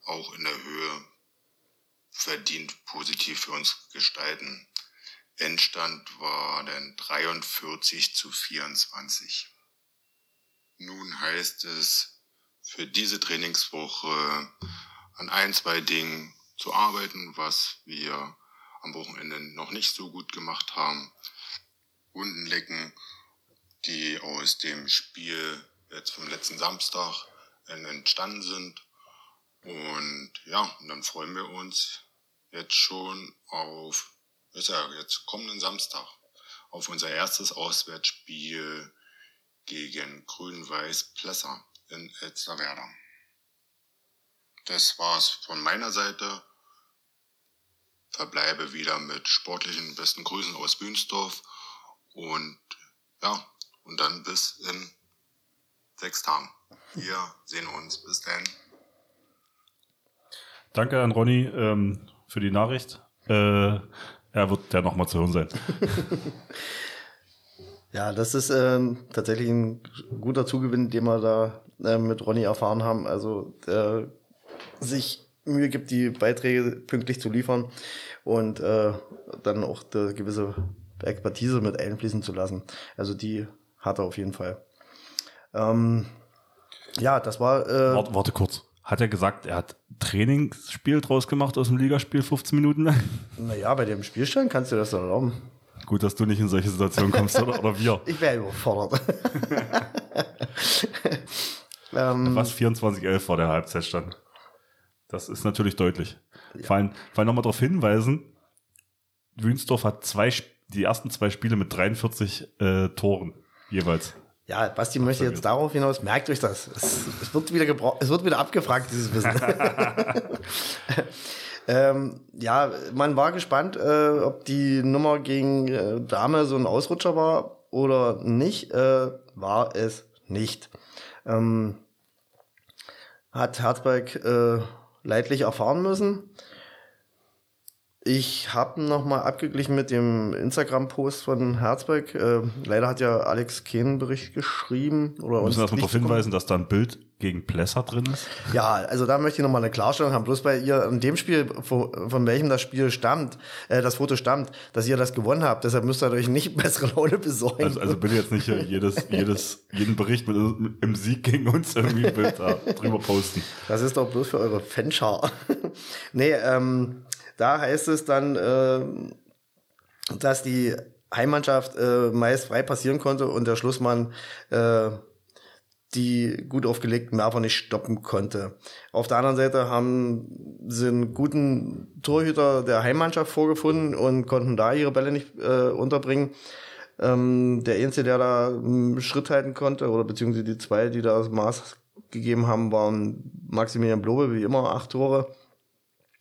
auch in der Höhe verdient positiv für uns gestalten. Endstand war dann 43 zu 24. Nun heißt es für diese Trainingswoche an ein, zwei Dingen zu arbeiten, was wir am Wochenende noch nicht so gut gemacht haben. Wunden lecken, die aus dem Spiel jetzt vom letzten Samstag entstanden sind. Und ja, und dann freuen wir uns jetzt schon auf, ist ja jetzt kommenden Samstag, auf unser erstes Auswärtsspiel gegen Grün-Weiß Plesser in Elsterwerda. Das war's von meiner Seite. Verbleibe wieder mit sportlichen besten Grüßen aus Bünsdorf und ja, und dann bis in sechs Tagen. Wir sehen uns. Bis dann. Danke an Ronny ähm, für die Nachricht. Äh, er wird ja nochmal zu hören sein. ja, das ist ähm, tatsächlich ein guter Zugewinn, den wir da äh, mit Ronny erfahren haben. Also der sich Mühe gibt, die Beiträge pünktlich zu liefern und äh, dann auch der gewisse Expertise mit einfließen zu lassen. Also die hat er auf jeden Fall. Ähm, ja, das war. Äh, warte, warte kurz. Hat er gesagt, er hat Trainingsspiel draus gemacht aus dem Ligaspiel 15 Minuten lang? Naja, bei dem Spielstand kannst du das erlauben. Gut, dass du nicht in solche Situationen kommst, oder, oder wir. Ich wäre überfordert. Was 24-11 war der Halbzeitstand. Das ist natürlich deutlich. Ja. Vor allem, vor allem nochmal darauf hinweisen, Wünsdorf hat zwei, die ersten zwei Spiele mit 43 äh, Toren jeweils. Ja, Basti möchte jetzt darauf hinaus, merkt euch das. Es, es wird, wieder es wird wieder abgefragt, dieses Wissen. ähm, ja, man war gespannt, äh, ob die Nummer gegen äh, Dame so ein Ausrutscher war oder nicht. Äh, war es nicht. Ähm, hat Herzberg äh, leidlich erfahren müssen. Ich habe nochmal abgeglichen mit dem Instagram-Post von Herzberg. Äh, leider hat ja Alex keinen Bericht geschrieben. Oder Wir müssen erstmal darauf hinweisen, dass da ein Bild gegen Plesser drin ist. Ja, also da möchte ich nochmal eine Klarstellung haben. Bloß bei ihr in dem Spiel, von, von welchem das Spiel stammt, äh, das Foto stammt, dass ihr das gewonnen habt. Deshalb müsst ihr euch nicht bessere Laune besorgen. Also, also bitte jetzt nicht jedes, jedes, jeden Bericht mit, mit, im Sieg gegen uns irgendwie ein Bild da drüber posten. Das ist doch bloß für eure Fanschar. nee, ähm, da heißt es dann, äh, dass die Heimmannschaft äh, meist frei passieren konnte und der Schlussmann äh, die gut aufgelegten Werfer nicht stoppen konnte. Auf der anderen Seite haben sie einen guten Torhüter der Heimmannschaft vorgefunden und konnten da ihre Bälle nicht äh, unterbringen. Ähm, der Einzige, der da einen Schritt halten konnte, oder beziehungsweise die zwei, die da das Maß gegeben haben, waren Maximilian Blobe, wie immer, acht Tore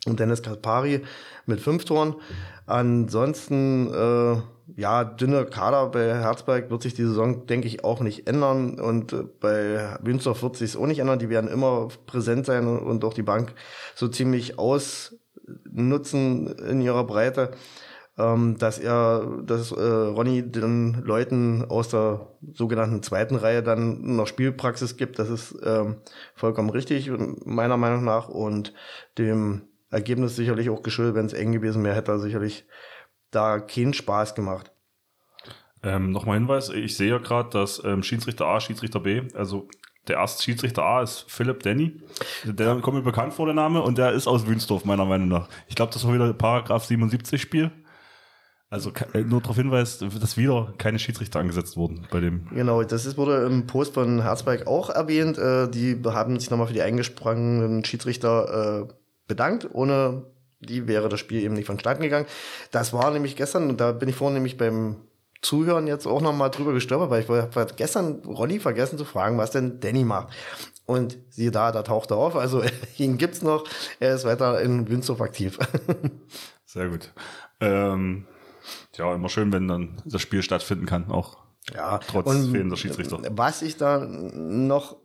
und Dennis Kaspari mit fünf Toren. Ansonsten, äh, ja, dünner Kader bei Herzberg wird sich die Saison, denke ich, auch nicht ändern. Und äh, bei Münster wird sich auch nicht ändern. Die werden immer präsent sein und auch die Bank so ziemlich ausnutzen in ihrer Breite. Ähm, dass er, dass äh, Ronny den Leuten aus der sogenannten zweiten Reihe dann noch Spielpraxis gibt, das ist ähm, vollkommen richtig, meiner Meinung nach. Und dem Ergebnis sicherlich auch geschuldet, wenn es eng gewesen wäre, hätte er sicherlich da keinen Spaß gemacht. Ähm, Nochmal Hinweis, ich sehe ja gerade, dass ähm, Schiedsrichter A, Schiedsrichter B, also der erste Schiedsrichter A ist Philipp Denny. Der kommt mir bekannt vor, der Name, und der ist aus Wünsdorf, meiner Meinung nach. Ich glaube, das war wieder Paragraph 77 Spiel. Also äh, nur darauf hinweist, dass wieder keine Schiedsrichter angesetzt wurden bei dem. Genau, das ist, wurde im Post von Herzberg auch erwähnt. Äh, die haben sich nochmal für die eingesprungenen Schiedsrichter äh, bedankt. Ohne die wäre das Spiel eben nicht vonstatten gegangen. Das war nämlich gestern, und da bin ich vorhin nämlich beim Zuhören jetzt auch nochmal drüber gestolpert, weil ich habe gestern Ronny vergessen zu fragen, was denn Danny macht. Und siehe da, da taucht er auf. Also ihn gibt's noch. Er ist weiter in Windsurf aktiv. Sehr gut. Ähm, ja, immer schön, wenn dann das Spiel stattfinden kann, auch ja, trotz fehlender Schiedsrichter. Was ich da noch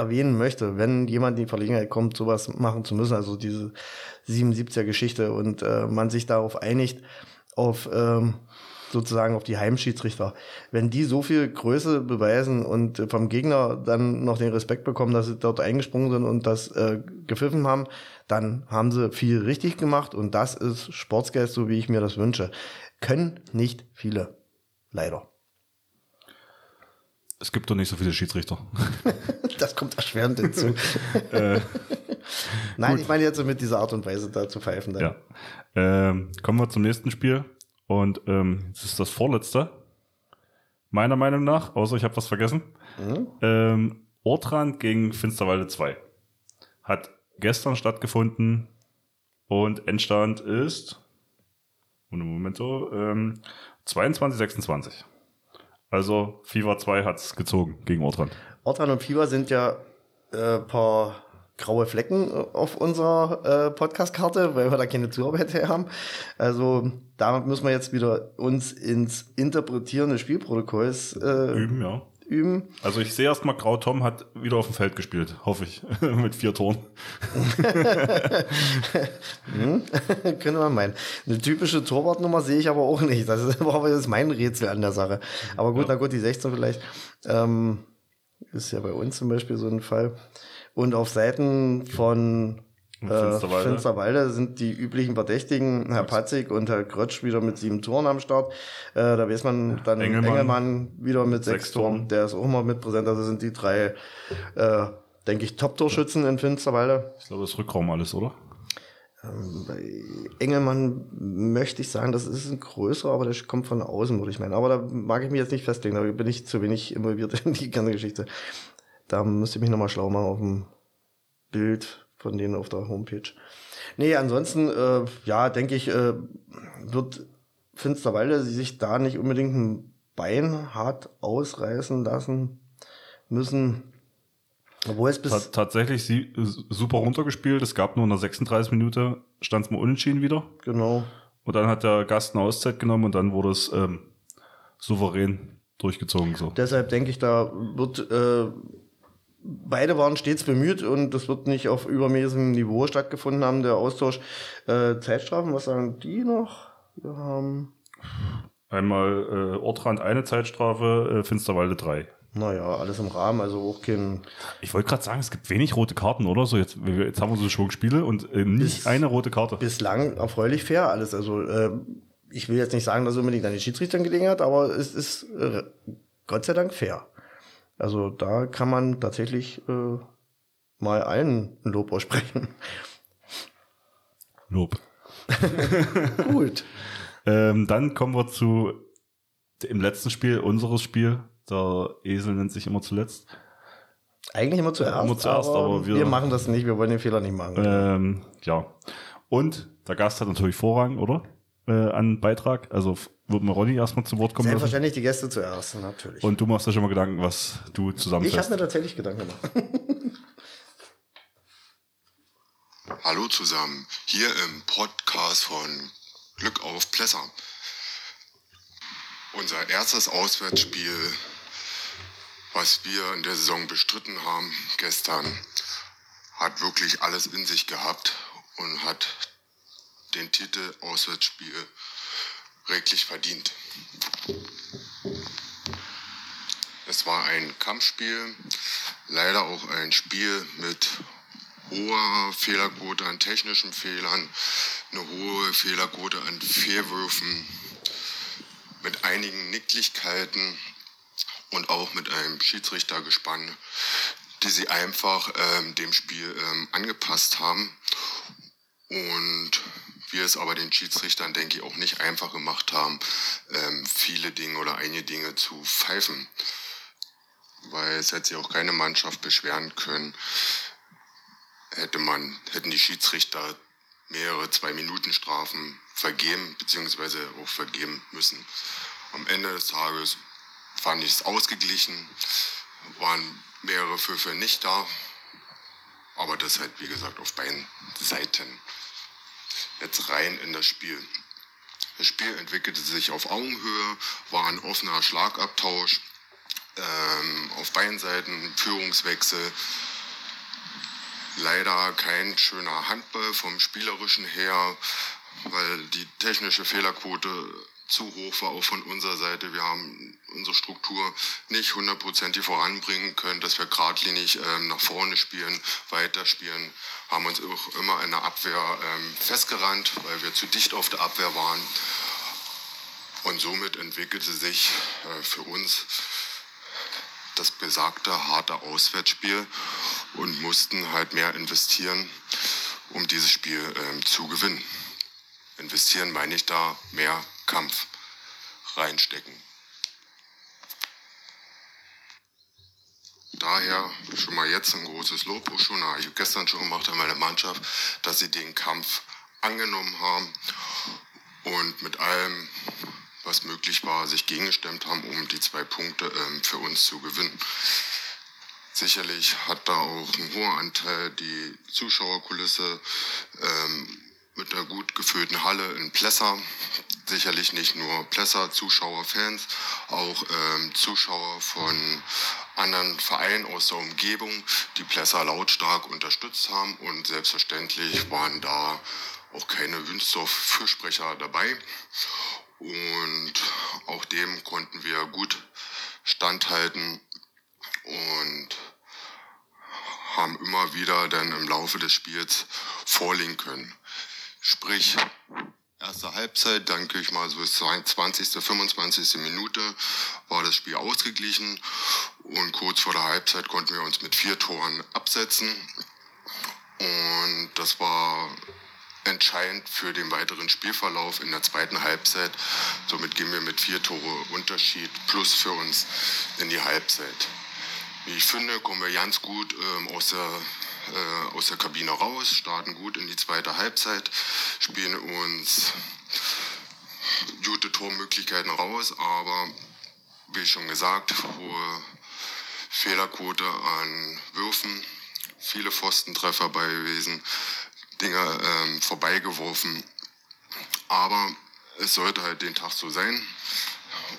erwähnen möchte, wenn jemand in die Verlegenheit kommt, sowas machen zu müssen, also diese 77er Geschichte und äh, man sich darauf einigt, auf ähm, sozusagen auf die Heimschiedsrichter. Wenn die so viel Größe beweisen und vom Gegner dann noch den Respekt bekommen, dass sie dort eingesprungen sind und das äh, gepfiffen haben, dann haben sie viel richtig gemacht und das ist Sportsgeist, so wie ich mir das wünsche. Können nicht viele. Leider. Es gibt doch nicht so viele Schiedsrichter. das kommt erschwerend hinzu. äh, Nein, gut. ich meine jetzt mit dieser Art und Weise da zu pfeifen. Dann. Ja. Ähm, kommen wir zum nächsten Spiel. Und ähm, das ist das vorletzte. Meiner Meinung nach, außer ich habe was vergessen. Mhm. Ähm, Ortrand gegen Finsterwalde 2. Hat gestern stattgefunden und Endstand ist. Momento, ähm, 22, 26. Also Fever 2 hat es gezogen gegen Ortran. Ortran und Fever sind ja äh, paar graue Flecken auf unserer äh, Podcast-Karte, weil wir da keine Zuarbeit haben. Also damit müssen wir jetzt wieder uns ins Interpretieren des Spielprotokolls äh, üben, ja. Üben. Also ich sehe erstmal, Grau Tom hat wieder auf dem Feld gespielt, hoffe ich, mit vier Toren. hm? Könnte man meinen. Eine typische Torwartnummer sehe ich aber auch nicht. Das ist aber mein Rätsel an der Sache. Aber gut, ja. na gut, die 16 vielleicht. Ähm, ist ja bei uns zum Beispiel so ein Fall. Und auf Seiten von Äh, Finsterwalde. Finsterwalde sind die üblichen Verdächtigen, Herr Patzig und Herr Krötsch wieder mit sieben Toren am Start. Äh, da weiß man dann Engelmann, Engelmann wieder mit sechs, sechs Toren. Der ist auch immer mit präsent. Also sind die drei, äh, denke ich, Top-Torschützen in Finsterwalde. Ich glaube, das ist Rückraum alles, oder? Ähm, bei Engelmann möchte ich sagen, das ist ein größerer, aber der kommt von außen, würde ich meinen. Aber da mag ich mich jetzt nicht festlegen, da bin ich zu wenig involviert in die ganze Geschichte. Da müsste ich mich nochmal schlau machen auf dem Bild von denen auf der Homepage. Nee, ansonsten, äh, ja, denke ich, äh, wird Finsterwalde sich da nicht unbedingt ein Bein hart ausreißen lassen müssen. Obwohl es bis tatsächlich sie, super runtergespielt. Es gab nur in der 36 Minute, stand es mal unentschieden wieder. Genau. Und dann hat der Gast eine Auszeit genommen und dann wurde es ähm, souverän durchgezogen. So. Deshalb denke ich, da wird äh, beide waren stets bemüht und das wird nicht auf übermäßigem Niveau stattgefunden haben, der Austausch. Äh, Zeitstrafen, was sagen die noch? Wir haben einmal äh, Ortrand eine Zeitstrafe, äh, Finsterwalde drei. Naja, alles im Rahmen, also auch kein. Ich wollte gerade sagen, es gibt wenig rote Karten, oder? So, jetzt, jetzt haben wir so schon Spiele und äh, nicht Bis, eine rote Karte. Bislang erfreulich fair alles. Also, äh, ich will jetzt nicht sagen, dass es unbedingt an den Schiedsrichtern gelegen hat, aber es ist äh, Gott sei Dank fair. Also da kann man tatsächlich äh, mal allen ein Lob aussprechen. Lob. Gut. ähm, dann kommen wir zu im letzten Spiel, unseres Spiel. Der Esel nennt sich immer zuletzt. Eigentlich immer zuerst. Immer zuerst, aber, aber wir, wir, machen das nicht, wir wollen den Fehler nicht machen. Ähm, ja. Und der Gast hat natürlich Vorrang, oder? Äh, an Beitrag. Also wird mal Ronny erstmal zu Wort kommen Selbstverständlich lassen. die Gäste zuerst, natürlich. Und du machst dir schon mal Gedanken, was du zusammen Ich habe mir tatsächlich Gedanken gemacht. Hallo zusammen, hier im Podcast von Glück auf Plesser. Unser erstes Auswärtsspiel, was wir in der Saison bestritten haben gestern, hat wirklich alles in sich gehabt und hat den Titel Auswärtsspiel reglich verdient. Es war ein Kampfspiel, leider auch ein Spiel mit hoher Fehlerquote an technischen Fehlern, eine hohe Fehlerquote an Fehlwürfen, mit einigen Nicklichkeiten und auch mit einem Schiedsrichtergespann, die sie einfach ähm, dem Spiel ähm, angepasst haben. Und wir es aber den Schiedsrichtern, denke ich, auch nicht einfach gemacht haben, ähm, viele Dinge oder einige Dinge zu pfeifen. Weil es hätte sich auch keine Mannschaft beschweren können, hätte man, hätten die Schiedsrichter mehrere Zwei-Minuten-Strafen vergeben, beziehungsweise auch vergeben müssen. Am Ende des Tages fand ich es ausgeglichen, waren mehrere Pfiffe nicht da, aber das halt, wie gesagt, auf beiden Seiten jetzt rein in das Spiel. Das Spiel entwickelte sich auf Augenhöhe, war ein offener Schlagabtausch, ähm, auf beiden Seiten Führungswechsel. Leider kein schöner Handball vom spielerischen her, weil die technische Fehlerquote zu hoch war auch von unserer Seite. Wir haben unsere Struktur nicht hundertprozentig voranbringen können, dass wir geradlinig ähm, nach vorne spielen, weiterspielen, haben uns auch immer in der Abwehr ähm, festgerannt, weil wir zu dicht auf der Abwehr waren. Und somit entwickelte sich äh, für uns das besagte harte Auswärtsspiel und mussten halt mehr investieren, um dieses Spiel ähm, zu gewinnen. Investieren meine ich da mehr Kampf reinstecken. Daher schon mal jetzt ein großes Lob, habe ich gestern schon gemacht an meine Mannschaft, dass sie den Kampf angenommen haben und mit allem, was möglich war, sich gegengestemmt haben, um die zwei Punkte ähm, für uns zu gewinnen. Sicherlich hat da auch ein hoher Anteil die Zuschauerkulisse ähm, mit einer gut gefüllten Halle in Plesser. Sicherlich nicht nur Plesser, Zuschauer, Fans, auch ähm, Zuschauer von anderen Vereinen aus der Umgebung, die Plesser lautstark unterstützt haben. Und selbstverständlich waren da auch keine Wünsdorf-Fürsprecher dabei. Und auch dem konnten wir gut standhalten und haben immer wieder dann im Laufe des Spiels vorlegen können. Sprich, erste Halbzeit, dann denke ich mal so 20., 25. Minute war das Spiel ausgeglichen und kurz vor der Halbzeit konnten wir uns mit vier Toren absetzen und das war entscheidend für den weiteren Spielverlauf in der zweiten Halbzeit. Somit gehen wir mit vier Tore Unterschied plus für uns in die Halbzeit. Wie ich finde, kommen wir ganz gut ähm, aus, der, äh, aus der Kabine raus, starten gut in die zweite Halbzeit, spielen uns gute Tormöglichkeiten raus, aber wie schon gesagt, hohe Fehlerquote an Würfen, viele Pfostentreffer bei gewesen. Dinge ähm, vorbeigeworfen. Aber es sollte halt den Tag so sein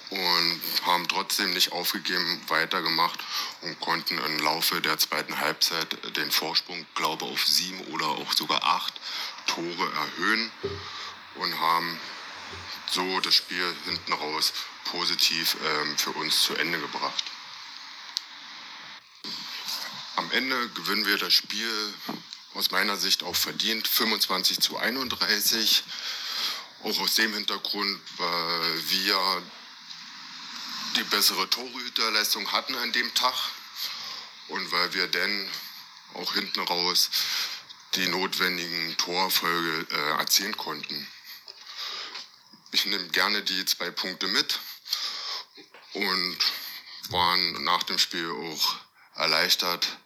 und haben trotzdem nicht aufgegeben, weitergemacht und konnten im Laufe der zweiten Halbzeit den Vorsprung, glaube auf sieben oder auch sogar acht Tore erhöhen und haben so das Spiel hinten raus positiv ähm, für uns zu Ende gebracht. Am Ende gewinnen wir das Spiel aus meiner Sicht auch verdient. 25 zu 31. Auch aus dem Hintergrund, weil wir die bessere Torhüterleistung hatten an dem Tag und weil wir dann auch hinten raus die notwendigen Torfolge äh, erzielen konnten. Ich nehme gerne die zwei Punkte mit und waren nach dem Spiel auch erleichtert,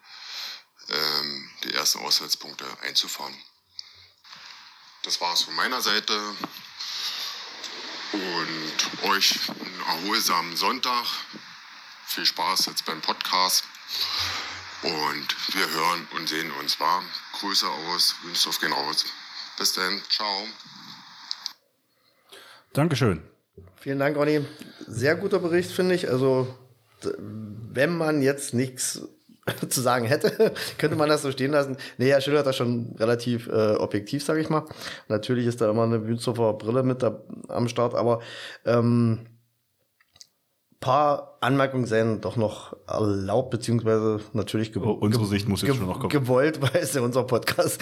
ähm, die ersten Auswärtspunkte einzufahren. Das war es von meiner Seite und euch einen erholsamen Sonntag. Viel Spaß jetzt beim Podcast und wir hören und sehen uns warm. Grüße aus, Wünsdorf gehen raus. Bis dann, ciao. Dankeschön. Vielen Dank, Ronny. Sehr guter Bericht, finde ich. Also, wenn man jetzt nichts zu sagen hätte, könnte man das so stehen lassen. Nee, Herr Schiller hat das schon relativ äh, objektiv, sage ich mal. Natürlich ist da immer eine Wünsthofer Brille mit da, am Start, aber ähm, paar Anmerkungen seien doch noch erlaubt, beziehungsweise natürlich oh, unsere Sicht muss jetzt schon noch kommen. gewollt, weil es ja unser Podcast.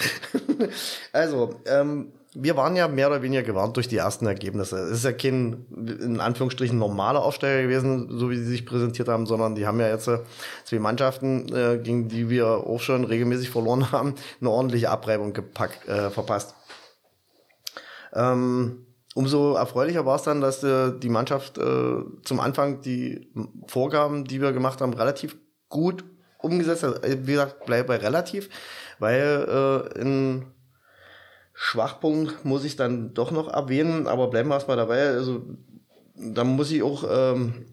also, ähm, wir waren ja mehr oder weniger gewarnt durch die ersten Ergebnisse. Es ist ja kein, in Anführungsstrichen, normaler Aufsteiger gewesen, so wie sie sich präsentiert haben, sondern die haben ja jetzt äh, zwei Mannschaften, äh, gegen die wir auch schon regelmäßig verloren haben, eine ordentliche Abreibung gepackt, äh, verpasst. Ähm, umso erfreulicher war es dann, dass äh, die Mannschaft äh, zum Anfang die Vorgaben, die wir gemacht haben, relativ gut umgesetzt hat. Wie gesagt, bleibe bei relativ, weil äh, in Schwachpunkt muss ich dann doch noch erwähnen, aber bleiben wir erstmal dabei. Also, da muss ich auch ähm,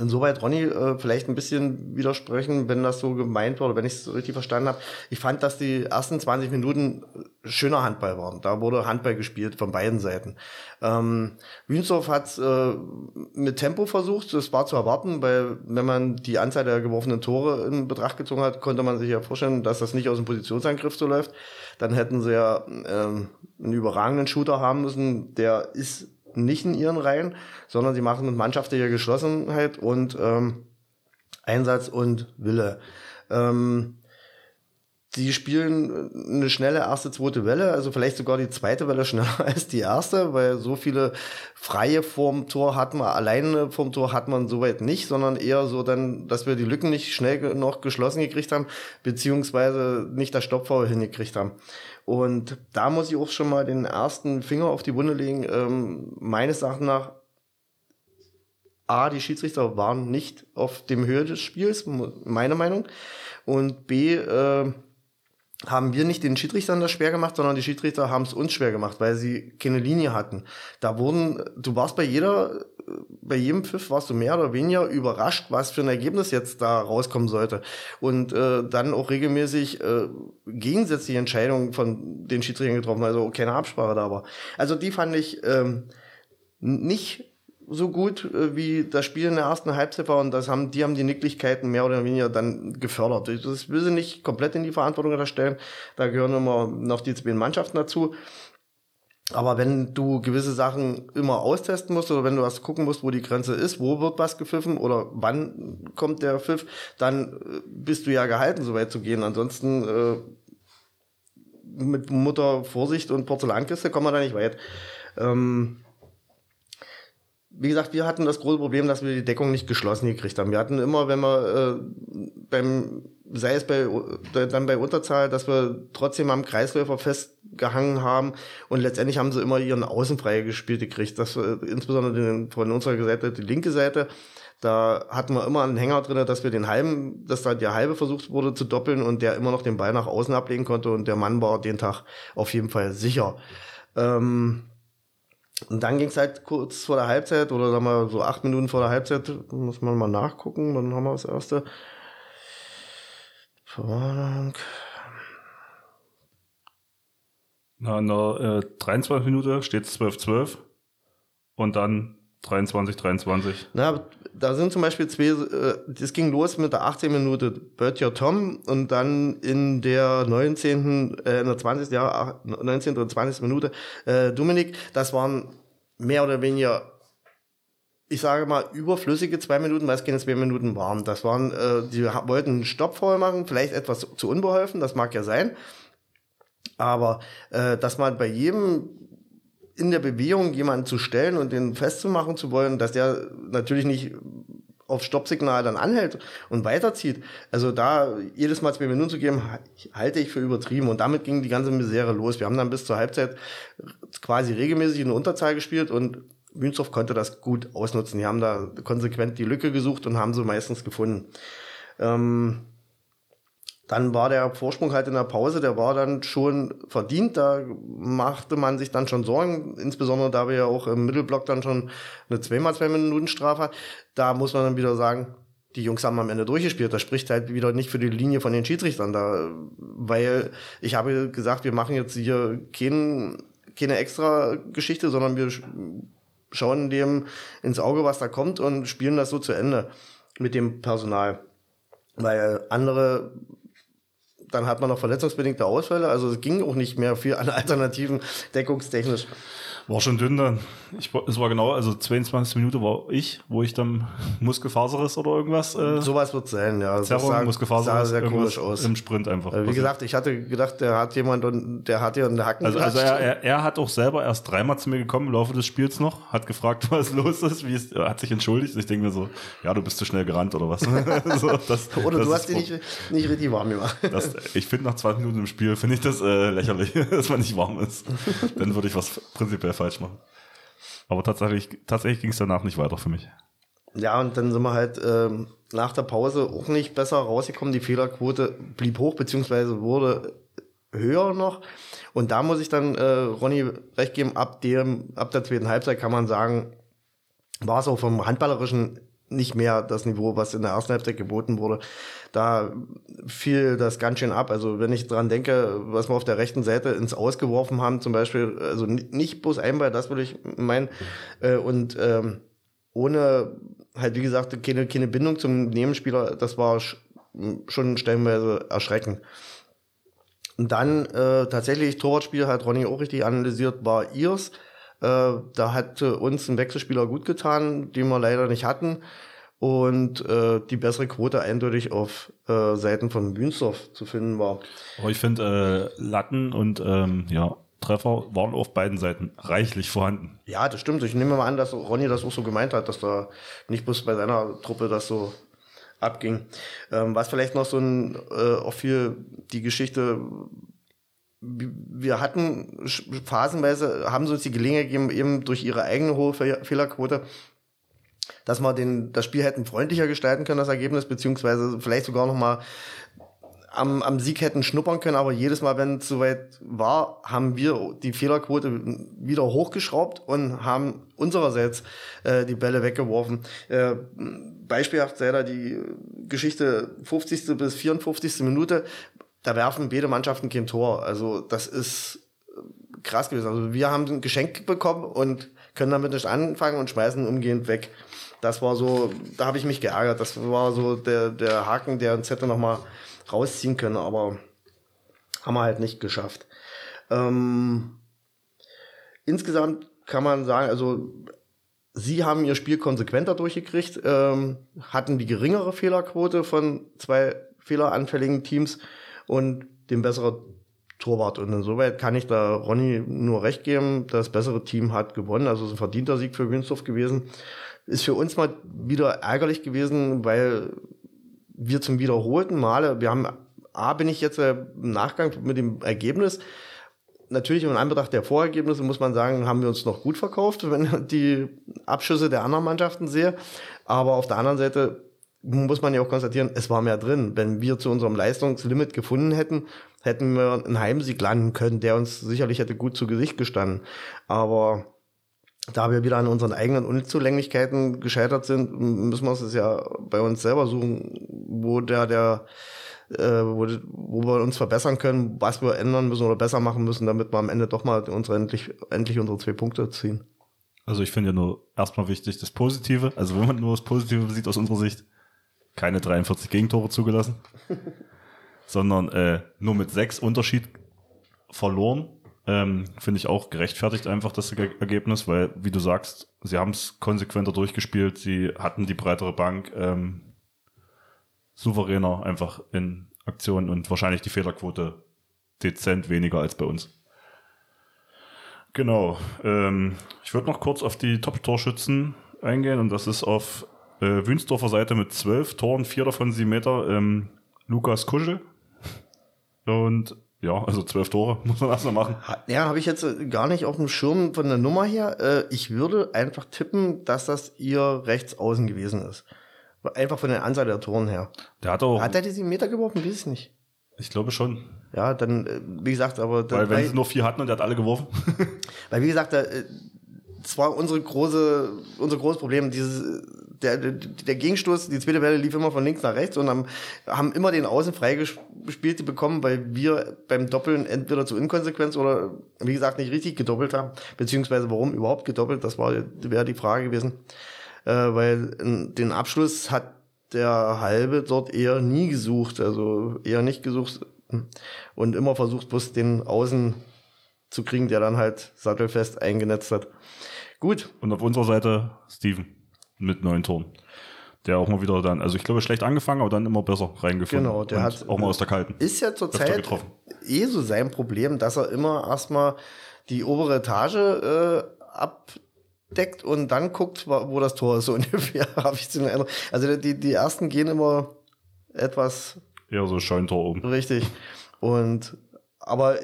insoweit Ronny äh, vielleicht ein bisschen widersprechen, wenn das so gemeint war oder wenn ich es richtig verstanden habe. Ich fand, dass die ersten 20 Minuten schöner Handball waren. Da wurde Handball gespielt von beiden Seiten. Ähm, Wünsdorf hat äh, mit Tempo versucht, das war zu erwarten, weil wenn man die Anzahl der geworfenen Tore in Betracht gezogen hat, konnte man sich ja vorstellen, dass das nicht aus dem Positionsangriff so läuft. Dann hätten sie ja ähm, einen überragenden Shooter haben müssen, der ist nicht in ihren Reihen, sondern sie machen mit mannschaftlicher Geschlossenheit und ähm, Einsatz und Wille. Ähm, die spielen eine schnelle erste, zweite Welle, also vielleicht sogar die zweite Welle schneller als die erste, weil so viele freie vorm Tor hat man, alleine vorm Tor hat man soweit nicht, sondern eher so dann, dass wir die Lücken nicht schnell noch geschlossen gekriegt haben, beziehungsweise nicht das Stoppfoul hingekriegt haben. Und da muss ich auch schon mal den ersten Finger auf die Wunde legen. Ähm, meines Erachtens nach, A, die Schiedsrichter waren nicht auf dem Höhe des Spiels, meine Meinung. Und B, äh, haben wir nicht den Schiedsrichtern das schwer gemacht, sondern die Schiedsrichter haben es uns schwer gemacht, weil sie keine Linie hatten. Da wurden, du warst bei jeder, bei jedem Pfiff warst du mehr oder weniger überrascht, was für ein Ergebnis jetzt da rauskommen sollte. Und äh, dann auch regelmäßig äh, gegensätzliche Entscheidungen von den Schiedsrichtern getroffen, also keine Absprache da war. Also die fand ich ähm, nicht so gut äh, wie das Spiel in der ersten Halbzeit war und das haben, die haben die Nicklichkeiten mehr oder weniger dann gefördert. Das will sie nicht komplett in die Verantwortung unterstellen. Da gehören immer noch die zwei Mannschaften dazu. Aber wenn du gewisse Sachen immer austesten musst oder wenn du was gucken musst, wo die Grenze ist, wo wird was gepfiffen oder wann kommt der Pfiff, dann äh, bist du ja gehalten, so weit zu gehen. Ansonsten äh, mit Mutter Vorsicht und Porzellankiste kommen wir da nicht weit. Ähm, wie gesagt, wir hatten das große Problem, dass wir die Deckung nicht geschlossen gekriegt haben. Wir hatten immer, wenn wir äh, beim, sei es bei, dann bei Unterzahl, dass wir trotzdem am Kreisläufer festgehangen haben und letztendlich haben sie immer ihren Außenfrei gespielt gekriegt. Das, äh, insbesondere den, von unserer Seite, die linke Seite, da hatten wir immer einen Hänger drin, dass wir den halben, dass da der halbe versucht wurde zu doppeln und der immer noch den Ball nach außen ablegen konnte und der Mann war den Tag auf jeden Fall sicher. Ähm, und dann ging es halt kurz vor der Halbzeit oder sagen wir so acht Minuten vor der Halbzeit, muss man mal nachgucken, dann haben wir das erste. Verwarnung. Na, der äh, 23 Minute steht es 12-12 und dann 23, 23. Na, da sind zum Beispiel zwei, äh, das ging los mit der 18 Minute Bertja Tom und dann in der 19., äh, in der 20. Jahr, 19. und 20. Minute äh, Dominik. Das waren mehr oder weniger, ich sage mal, überflüssige zwei Minuten, weil es keine zwei Minuten waren. Das waren, äh, die wollten einen Stopp voll machen, vielleicht etwas zu unbeholfen, das mag ja sein. Aber äh, dass man bei jedem in der Bewegung jemanden zu stellen und den festzumachen zu wollen, dass der natürlich nicht auf Stoppsignal dann anhält und weiterzieht. Also da jedes Mal zwei Minuten zu geben, halte ich für übertrieben. Und damit ging die ganze Misere los. Wir haben dann bis zur Halbzeit quasi regelmäßig in Unterzahl gespielt und Münzow konnte das gut ausnutzen. Die haben da konsequent die Lücke gesucht und haben sie meistens gefunden. Ähm, dann war der Vorsprung halt in der Pause, der war dann schon verdient. Da machte man sich dann schon Sorgen, insbesondere da wir ja auch im Mittelblock dann schon eine zweimal zwei Minuten Strafe hat. Da muss man dann wieder sagen, die Jungs haben am Ende durchgespielt. Das spricht halt wieder nicht für die Linie von den Schiedsrichtern da, weil ich habe gesagt, wir machen jetzt hier kein, keine extra Geschichte, sondern wir schauen dem ins Auge, was da kommt und spielen das so zu Ende mit dem Personal. Weil andere dann hat man noch verletzungsbedingte Ausfälle. Also es ging auch nicht mehr viel an Alternativen deckungstechnisch. War schon dünn dann. Ich, es war genau, also 22 Minuten war ich, wo ich dann Muskelfaserriss oder irgendwas. Äh, Sowas wird sein, ja. Zerrung, sah, Muskelfaserriss, sah sehr komisch aus. Im Sprint einfach. Äh, wie gesagt, ich hatte gedacht, der hat jemand und der hat hier einen Hacken. Also, also er, er, er, hat auch selber erst dreimal zu mir gekommen im Laufe des Spiels noch, hat gefragt, was los ist, wie es, hat sich entschuldigt. Ich denke mir so, ja, du bist zu schnell gerannt oder was. so, das, oder das du hast dich nicht, nicht richtig warm gemacht. Das, ich finde nach zwei Minuten im Spiel, finde ich das äh, lächerlich, dass man nicht warm ist. Dann würde ich was prinzipiell falsch machen. Aber tatsächlich, tatsächlich ging es danach nicht weiter für mich. Ja, und dann sind wir halt ähm, nach der Pause auch nicht besser rausgekommen. Die Fehlerquote blieb hoch, beziehungsweise wurde höher noch. Und da muss ich dann äh, Ronny recht geben, ab, dem, ab der zweiten Halbzeit kann man sagen, war es auch vom Handballerischen nicht mehr das Niveau, was in der ersten Halbzeit geboten wurde. Da fiel das ganz schön ab. Also wenn ich dran denke, was wir auf der rechten Seite ins Ausgeworfen haben, zum Beispiel, also nicht bloß einmal, das würde ich meinen, äh, und ähm, ohne halt, wie gesagt, keine, keine Bindung zum Nebenspieler, das war schon stellenweise erschreckend. Und dann äh, tatsächlich Torwartspiel hat Ronny auch richtig analysiert, war ihrs. Äh, da hat uns ein Wechselspieler gut getan, den wir leider nicht hatten. Und äh, die bessere Quote eindeutig auf äh, Seiten von Münsterf zu finden war. Aber ich finde, äh, Latten und ähm, ja, Treffer waren auf beiden Seiten reichlich vorhanden. Ja, das stimmt. Ich nehme mal an, dass Ronny das auch so gemeint hat, dass da nicht bloß bei seiner Truppe das so abging. Ähm, was vielleicht noch so ein, äh, auch viel die Geschichte wir hatten phasenweise, haben sie uns die Gelegenheit gegeben, eben durch ihre eigene hohe Fehlerquote, dass wir den, das Spiel hätten freundlicher gestalten können, das Ergebnis, beziehungsweise vielleicht sogar noch mal am, am Sieg hätten schnuppern können, aber jedes Mal, wenn es soweit war, haben wir die Fehlerquote wieder hochgeschraubt und haben unsererseits äh, die Bälle weggeworfen. Äh, beispielhaft sei da die Geschichte 50. bis 54. Minute da werfen beide Mannschaften kein Tor. Also das ist äh, krass gewesen. Also wir haben ein Geschenk bekommen und können damit nicht anfangen und schmeißen umgehend weg. Das war so, da habe ich mich geärgert. Das war so der, der Haken, der uns hätte nochmal rausziehen können, aber haben wir halt nicht geschafft. Ähm, insgesamt kann man sagen, also sie haben ihr Spiel konsequenter durchgekriegt, ähm, hatten die geringere Fehlerquote von zwei fehleranfälligen Teams und den besseren Torwart. Und insoweit kann ich da Ronny nur recht geben. Das bessere Team hat gewonnen. Also es ist ein verdienter Sieg für Günsdorf gewesen. Ist für uns mal wieder ärgerlich gewesen, weil wir zum wiederholten Male, wir haben, A, bin ich jetzt äh, im Nachgang mit dem Ergebnis, natürlich in Anbetracht der Vorergebnisse muss man sagen, haben wir uns noch gut verkauft, wenn ich die Abschüsse der anderen Mannschaften sehe. Aber auf der anderen Seite muss man ja auch konstatieren, es war mehr drin. Wenn wir zu unserem Leistungslimit gefunden hätten, hätten wir einen Heimsieg landen können, der uns sicherlich hätte gut zu Gesicht gestanden. Aber da wir wieder an unseren eigenen Unzulänglichkeiten gescheitert sind, müssen wir es ja bei uns selber suchen, wo der, der, äh, wo, wo wir uns verbessern können, was wir ändern müssen oder besser machen müssen, damit wir am Ende doch mal unsere endlich, endlich unsere zwei Punkte ziehen. Also ich finde ja nur erstmal wichtig das Positive. Also wenn man nur das Positive sieht aus unserer Sicht, keine 43 Gegentore zugelassen, sondern äh, nur mit sechs Unterschied verloren. Ähm, Finde ich auch gerechtfertigt einfach das Ergebnis, weil, wie du sagst, sie haben es konsequenter durchgespielt, sie hatten die breitere Bank, ähm, souveräner einfach in Aktion und wahrscheinlich die Fehlerquote dezent weniger als bei uns. Genau. Ähm, ich würde noch kurz auf die Top-Torschützen eingehen und das ist auf äh, Wünsdorfer Seite mit zwölf Toren, vier davon sieben Meter, ähm, Lukas Kuschel. Und ja, also zwölf Tore muss man erstmal machen. Ja, habe ich jetzt äh, gar nicht auf dem Schirm von der Nummer her. Äh, ich würde einfach tippen, dass das ihr rechts außen gewesen ist. Einfach von der Anzahl der Toren her. Der hat auch. Hat er diesen Meter geworfen? Weiß ich nicht. Ich glaube schon. Ja, dann, äh, wie gesagt, aber. Dann, weil, wenn sie nur vier hatten und der hat alle geworfen. weil, wie gesagt, da, das war unsere große, unser großes Problem. Dieses, der, der Gegenstoß, die zweite Welle lief immer von links nach rechts und haben, haben immer den Außen freigespielt bekommen, weil wir beim Doppeln entweder zu Inkonsequenz oder, wie gesagt, nicht richtig gedoppelt haben. Beziehungsweise warum überhaupt gedoppelt, das war wäre die Frage gewesen. Äh, weil den Abschluss hat der Halbe dort eher nie gesucht, also eher nicht gesucht und immer versucht, bloß den Außen zu kriegen, der dann halt sattelfest eingenetzt hat. Gut. Und auf unserer Seite Steven mit neun Toren. Der auch mal wieder dann, also ich glaube, schlecht angefangen, aber dann immer besser reingefunden. Genau, der hat auch mal aus der kalten. Ist ja zurzeit eh so sein Problem, dass er immer erstmal die obere Etage äh, abdeckt und dann guckt, wo das Tor ist, so ungefähr, habe ich zu Eindruck. Also die, die ersten gehen immer etwas. Ja, so Scheuntor oben. Richtig. Und aber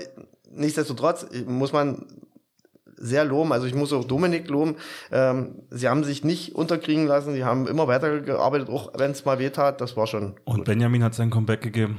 nichtsdestotrotz muss man sehr loben. Also ich muss auch Dominik loben. Ähm, sie haben sich nicht unterkriegen lassen. Sie haben immer weitergearbeitet, auch wenn es mal weh tat. Das war schon. Und gut. Benjamin hat sein Comeback gegeben.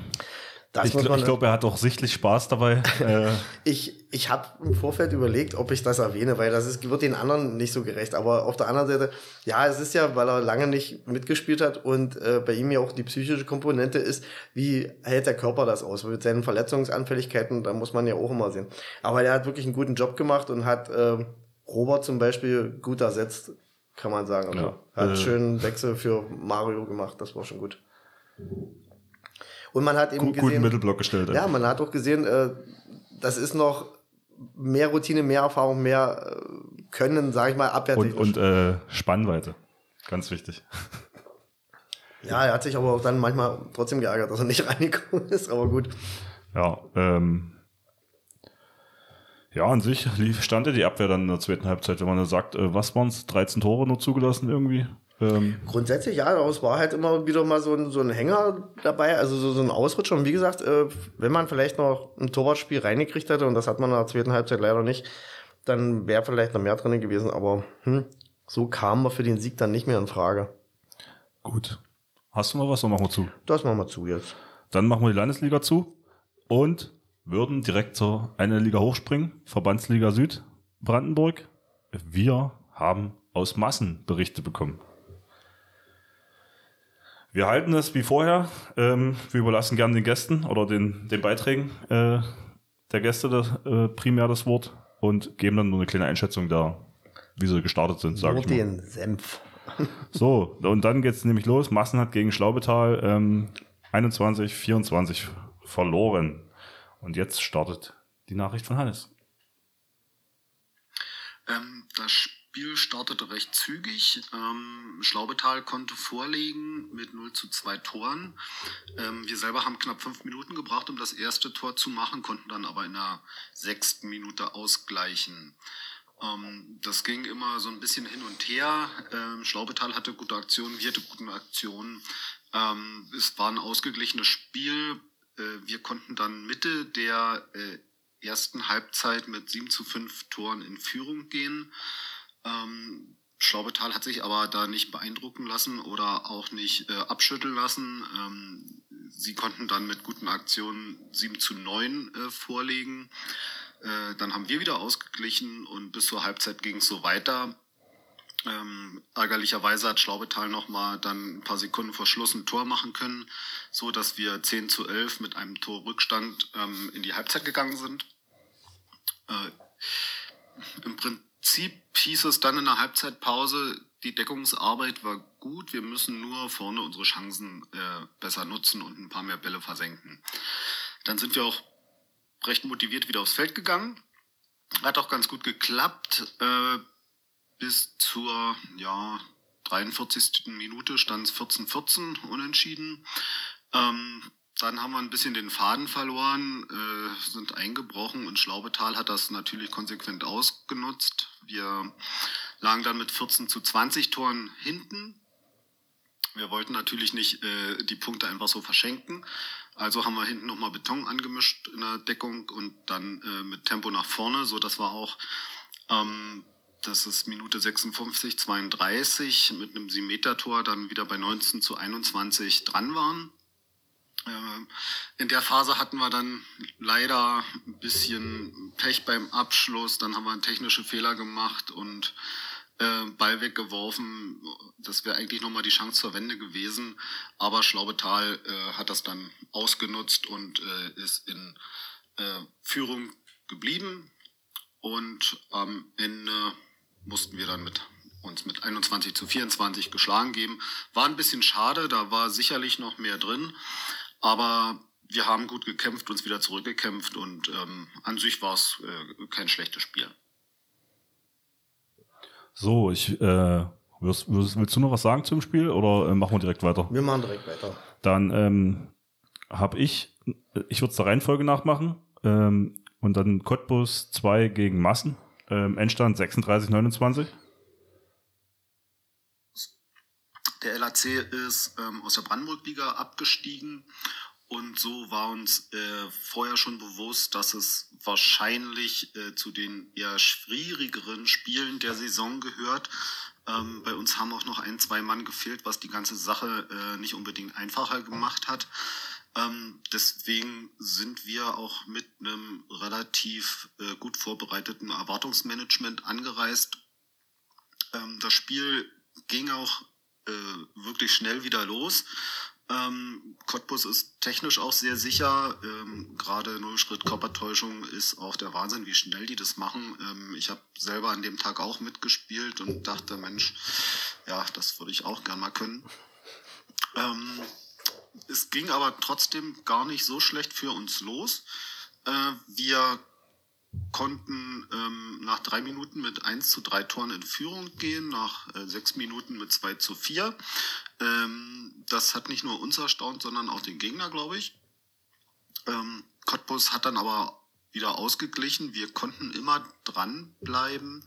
Das ich, glaube, er hat auch sichtlich Spaß dabei. Äh. ich ich habe im Vorfeld überlegt, ob ich das erwähne, weil das ist, wird den anderen nicht so gerecht. Aber auf der anderen Seite, ja, es ist ja, weil er lange nicht mitgespielt hat und äh, bei ihm ja auch die psychische Komponente ist, wie hält der Körper das aus? Mit seinen Verletzungsanfälligkeiten, da muss man ja auch immer sehen. Aber er hat wirklich einen guten Job gemacht und hat äh, Robert zum Beispiel gut ersetzt, kann man sagen. Also, ja. Hat äh, schönen Wechsel für Mario gemacht, das war schon gut. Und man hat eben Gut, gesehen, guten Mittelblock gestellt. Ja, man hat auch gesehen, äh, das ist noch mehr Routine, mehr Erfahrung, mehr äh, Können, sage ich mal, abwehrtechnisch. Und, und äh, Spannweite, ganz wichtig. Ja, er hat sich aber auch dann manchmal trotzdem geärgert, dass er nicht reingekommen ist, aber gut. Ja, ähm, ja, an sich stand ja die Abwehr dann in der zweiten Halbzeit, wenn man dann sagt, äh, was waren es, 13 Tore nur zugelassen irgendwie? Ähm, Grundsätzlich ja, daraus war halt immer wieder mal so ein, so ein Hänger dabei, also so, so ein Ausrutscher. Und wie gesagt, äh, wenn man vielleicht noch ein Torwartspiel reingekriegt hätte, und das hat man in der zweiten Halbzeit leider nicht, dann wäre vielleicht noch mehr drin gewesen. Aber hm, so kamen wir für den Sieg dann nicht mehr in Frage. Gut. Hast du noch was oder machen wir zu? Das machen wir zu jetzt. Dann machen wir die Landesliga zu und würden direkt zur eine Liga hochspringen, Verbandsliga Süd, Brandenburg. Wir haben aus Massen Berichte bekommen. Wir halten es wie vorher. Ähm, wir überlassen gerne den Gästen oder den, den Beiträgen äh, der Gäste das, äh, primär das Wort und geben dann nur eine kleine Einschätzung da, wie sie gestartet sind, sage ich mal. den Senf. so, und dann geht es nämlich los. Massenhat gegen Schlaubetal ähm, 21, 24 verloren. Und jetzt startet die Nachricht von Hannes. Ähm, das Spiel startete recht zügig. Ähm, Schlaubetal konnte vorlegen mit 0 zu 2 Toren. Ähm, wir selber haben knapp fünf Minuten gebraucht, um das erste Tor zu machen, konnten dann aber in der sechsten Minute ausgleichen. Ähm, das ging immer so ein bisschen hin und her. Ähm, Schlaubetal hatte gute Aktionen, wir hatten gute Aktionen. Ähm, es war ein ausgeglichenes Spiel. Äh, wir konnten dann Mitte der äh, ersten Halbzeit mit 7 zu 5 Toren in Führung gehen. Ähm, Schlaubetal hat sich aber da nicht beeindrucken lassen oder auch nicht äh, abschütteln lassen. Ähm, sie konnten dann mit guten Aktionen 7 zu 9 äh, vorlegen. Äh, dann haben wir wieder ausgeglichen und bis zur Halbzeit ging es so weiter. Ähm, ärgerlicherweise hat Schlaubetal nochmal dann ein paar Sekunden vor Schluss ein Tor machen können, so dass wir 10 zu 11 mit einem Tor Rückstand ähm, in die Halbzeit gegangen sind. Äh, Im Prinzip hieß es dann in der Halbzeitpause, die Deckungsarbeit war gut, wir müssen nur vorne unsere Chancen äh, besser nutzen und ein paar mehr Bälle versenken. Dann sind wir auch recht motiviert wieder aufs Feld gegangen. Hat auch ganz gut geklappt. Äh, bis zur ja, 43. Minute stand es 14-14 unentschieden. Ähm, dann haben wir ein bisschen den Faden verloren, äh, sind eingebrochen und Schlaubetal hat das natürlich konsequent ausgenutzt. Wir lagen dann mit 14 zu 20 Toren hinten. Wir wollten natürlich nicht äh, die Punkte einfach so verschenken. Also haben wir hinten nochmal Beton angemischt in der Deckung und dann äh, mit Tempo nach vorne, so dass wir auch ähm, das ist Minute 56, 32 mit einem Siebenmeter-Tor dann wieder bei 19 zu 21 dran waren. Äh, in der Phase hatten wir dann leider ein bisschen Pech beim Abschluss, dann haben wir einen technischen Fehler gemacht und äh, Ball weggeworfen. Das wäre eigentlich nochmal die Chance zur Wende gewesen, aber Schlaubetal äh, hat das dann ausgenutzt und äh, ist in äh, Führung geblieben und am Ende mussten wir dann mit uns mit 21 zu 24 geschlagen geben. War ein bisschen schade, da war sicherlich noch mehr drin, aber wir haben gut gekämpft, uns wieder zurückgekämpft und ähm, an sich war es äh, kein schlechtes Spiel. So, ich äh, willst, willst, willst, du noch was sagen zum Spiel oder äh, machen wir direkt weiter? Wir machen direkt weiter. Dann ähm, habe ich, ich würde es der Reihenfolge nachmachen ähm, und dann Cottbus 2 gegen Massen. Ähm, Endstand 36-29. Der LAC ist ähm, aus der Brandenburg-Liga abgestiegen und so war uns äh, vorher schon bewusst, dass es wahrscheinlich äh, zu den eher schwierigeren Spielen der Saison gehört. Ähm, bei uns haben auch noch ein, zwei Mann gefehlt, was die ganze Sache äh, nicht unbedingt einfacher gemacht hat. Ähm, deswegen sind wir auch mit einem relativ äh, gut vorbereiteten Erwartungsmanagement angereist. Ähm, das Spiel ging auch äh, wirklich schnell wieder los. Ähm, Cottbus ist technisch auch sehr sicher. Ähm, Gerade Nullschritt-Körpertäuschung ist auch der Wahnsinn, wie schnell die das machen. Ähm, ich habe selber an dem Tag auch mitgespielt und dachte, Mensch, ja, das würde ich auch gern mal können. Ähm, es ging aber trotzdem gar nicht so schlecht für uns los. Äh, wir konnten ähm, nach drei Minuten mit 1 zu 3 Toren in Führung gehen, nach äh, sechs Minuten mit 2 zu 4. Ähm, das hat nicht nur uns erstaunt, sondern auch den Gegner, glaube ich. Ähm, Cottbus hat dann aber wieder ausgeglichen. Wir konnten immer dranbleiben.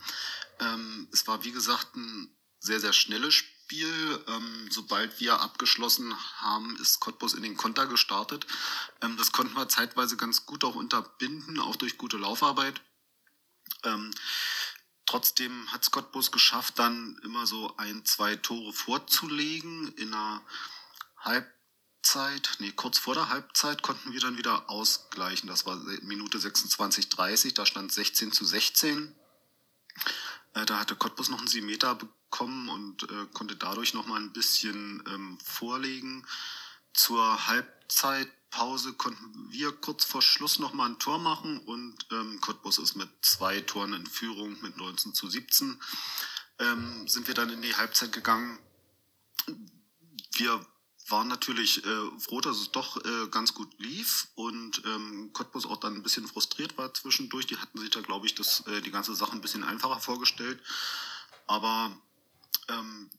Ähm, es war, wie gesagt, ein sehr, sehr schnelles Spiel. Spiel. Ähm, sobald wir abgeschlossen haben, ist Cottbus in den Konter gestartet. Ähm, das konnten wir zeitweise ganz gut auch unterbinden, auch durch gute Laufarbeit. Ähm, trotzdem hat Cottbus geschafft, dann immer so ein, zwei Tore vorzulegen. In einer Halbzeit, nee, kurz vor der Halbzeit konnten wir dann wieder ausgleichen. Das war Minute 26, 30, da stand 16 zu 16. Äh, da hatte Cottbus noch einen 7 Meter bekommen und äh, konnte dadurch noch mal ein bisschen ähm, vorlegen. Zur Halbzeitpause konnten wir kurz vor Schluss noch mal ein Tor machen und ähm, Cottbus ist mit zwei Toren in Führung mit 19 zu 17. Ähm, sind wir dann in die Halbzeit gegangen. Wir waren natürlich äh, froh, dass es doch äh, ganz gut lief und ähm, Cottbus auch dann ein bisschen frustriert war zwischendurch. Die hatten sich da, glaube ich, das, äh, die ganze Sache ein bisschen einfacher vorgestellt. Aber ähm,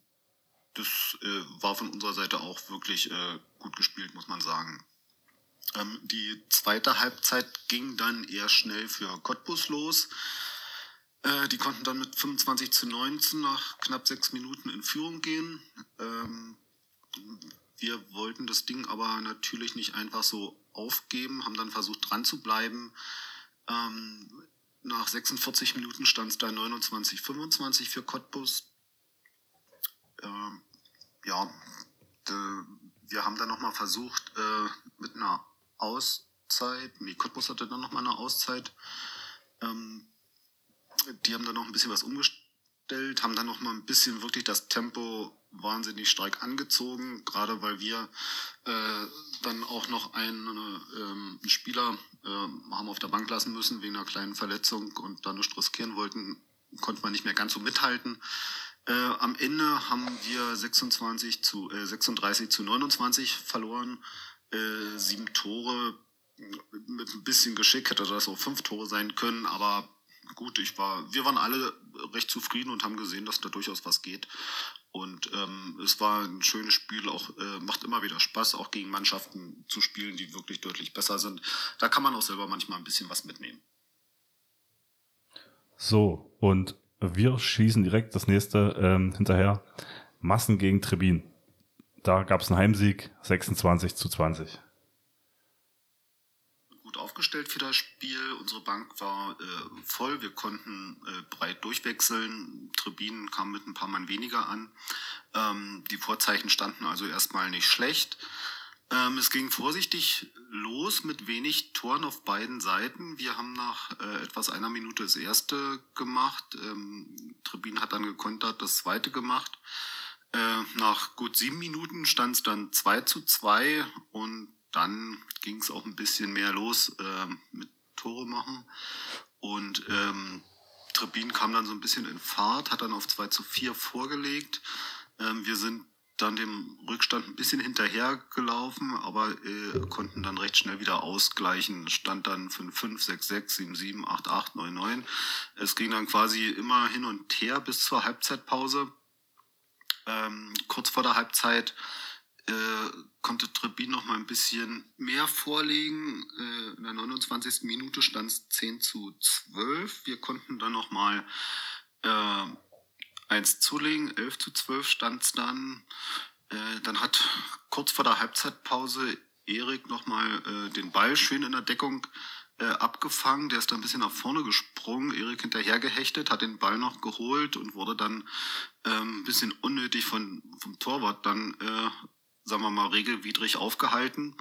das äh, war von unserer Seite auch wirklich äh, gut gespielt, muss man sagen. Ähm, die zweite Halbzeit ging dann eher schnell für Cottbus los. Äh, die konnten dann mit 25 zu 19 nach knapp sechs Minuten in Führung gehen. Ähm, wir wollten das Ding aber natürlich nicht einfach so aufgeben, haben dann versucht dran zu bleiben. Ähm, nach 46 Minuten stand es da 29, 25 für Cottbus. Ähm, ja, wir haben dann nochmal versucht, äh, mit einer Auszeit, nee, Cottbus hatte dann nochmal eine Auszeit. Ähm, die haben dann noch ein bisschen was umgestellt, haben dann nochmal ein bisschen wirklich das Tempo wahnsinnig stark angezogen, gerade weil wir äh, dann auch noch einen, äh, einen Spieler äh, haben auf der Bank lassen müssen wegen einer kleinen Verletzung und dann nicht riskieren wollten, konnte man nicht mehr ganz so mithalten. Äh, am Ende haben wir 26 zu, äh, 36 zu 29 verloren, äh, sieben Tore. Mit ein bisschen Geschick hätte das auch fünf Tore sein können, aber gut, ich war, wir waren alle recht zufrieden und haben gesehen, dass da durchaus was geht. Und ähm, es war ein schönes Spiel, auch äh, macht immer wieder Spaß, auch gegen Mannschaften zu spielen, die wirklich deutlich besser sind. Da kann man auch selber manchmal ein bisschen was mitnehmen. So, und wir schießen direkt das nächste ähm, hinterher. Massen gegen Trebin. Da gab es einen Heimsieg, 26 zu 20 gut aufgestellt für das Spiel. Unsere Bank war äh, voll. Wir konnten äh, breit durchwechseln. Tribinen kamen mit ein paar Mann weniger an. Ähm, die Vorzeichen standen also erstmal nicht schlecht. Ähm, es ging vorsichtig los mit wenig Toren auf beiden Seiten. Wir haben nach äh, etwas einer Minute das erste gemacht. Ähm, Trebin hat dann gekontert, das zweite gemacht. Äh, nach gut sieben Minuten stand es dann 2 zu 2 und dann ging es auch ein bisschen mehr los äh, mit Tore machen. Und ähm, Trebin kam dann so ein bisschen in Fahrt, hat dann auf 2 zu 4 vorgelegt. Ähm, wir sind dann dem Rückstand ein bisschen hinterhergelaufen, aber äh, konnten dann recht schnell wieder ausgleichen. Stand dann 5, 5, 6, 6, 7, 7, 8, 8, 9, 9. Es ging dann quasi immer hin und her bis zur Halbzeitpause. Ähm, kurz vor der Halbzeit äh, konnte Trebin noch mal ein bisschen mehr vorlegen. Äh, in der 29. Minute stand es 10 zu 12. Wir konnten dann noch mal äh, eins zulegen. 11 zu 12 stand es dann. Äh, dann hat kurz vor der Halbzeitpause Erik noch mal äh, den Ball schön in der Deckung äh, abgefangen. Der ist dann ein bisschen nach vorne gesprungen. Erik hinterher gehechtet, hat den Ball noch geholt und wurde dann ähm, ein bisschen unnötig von, vom Torwart dann äh, sagen wir mal, regelwidrig aufgehalten.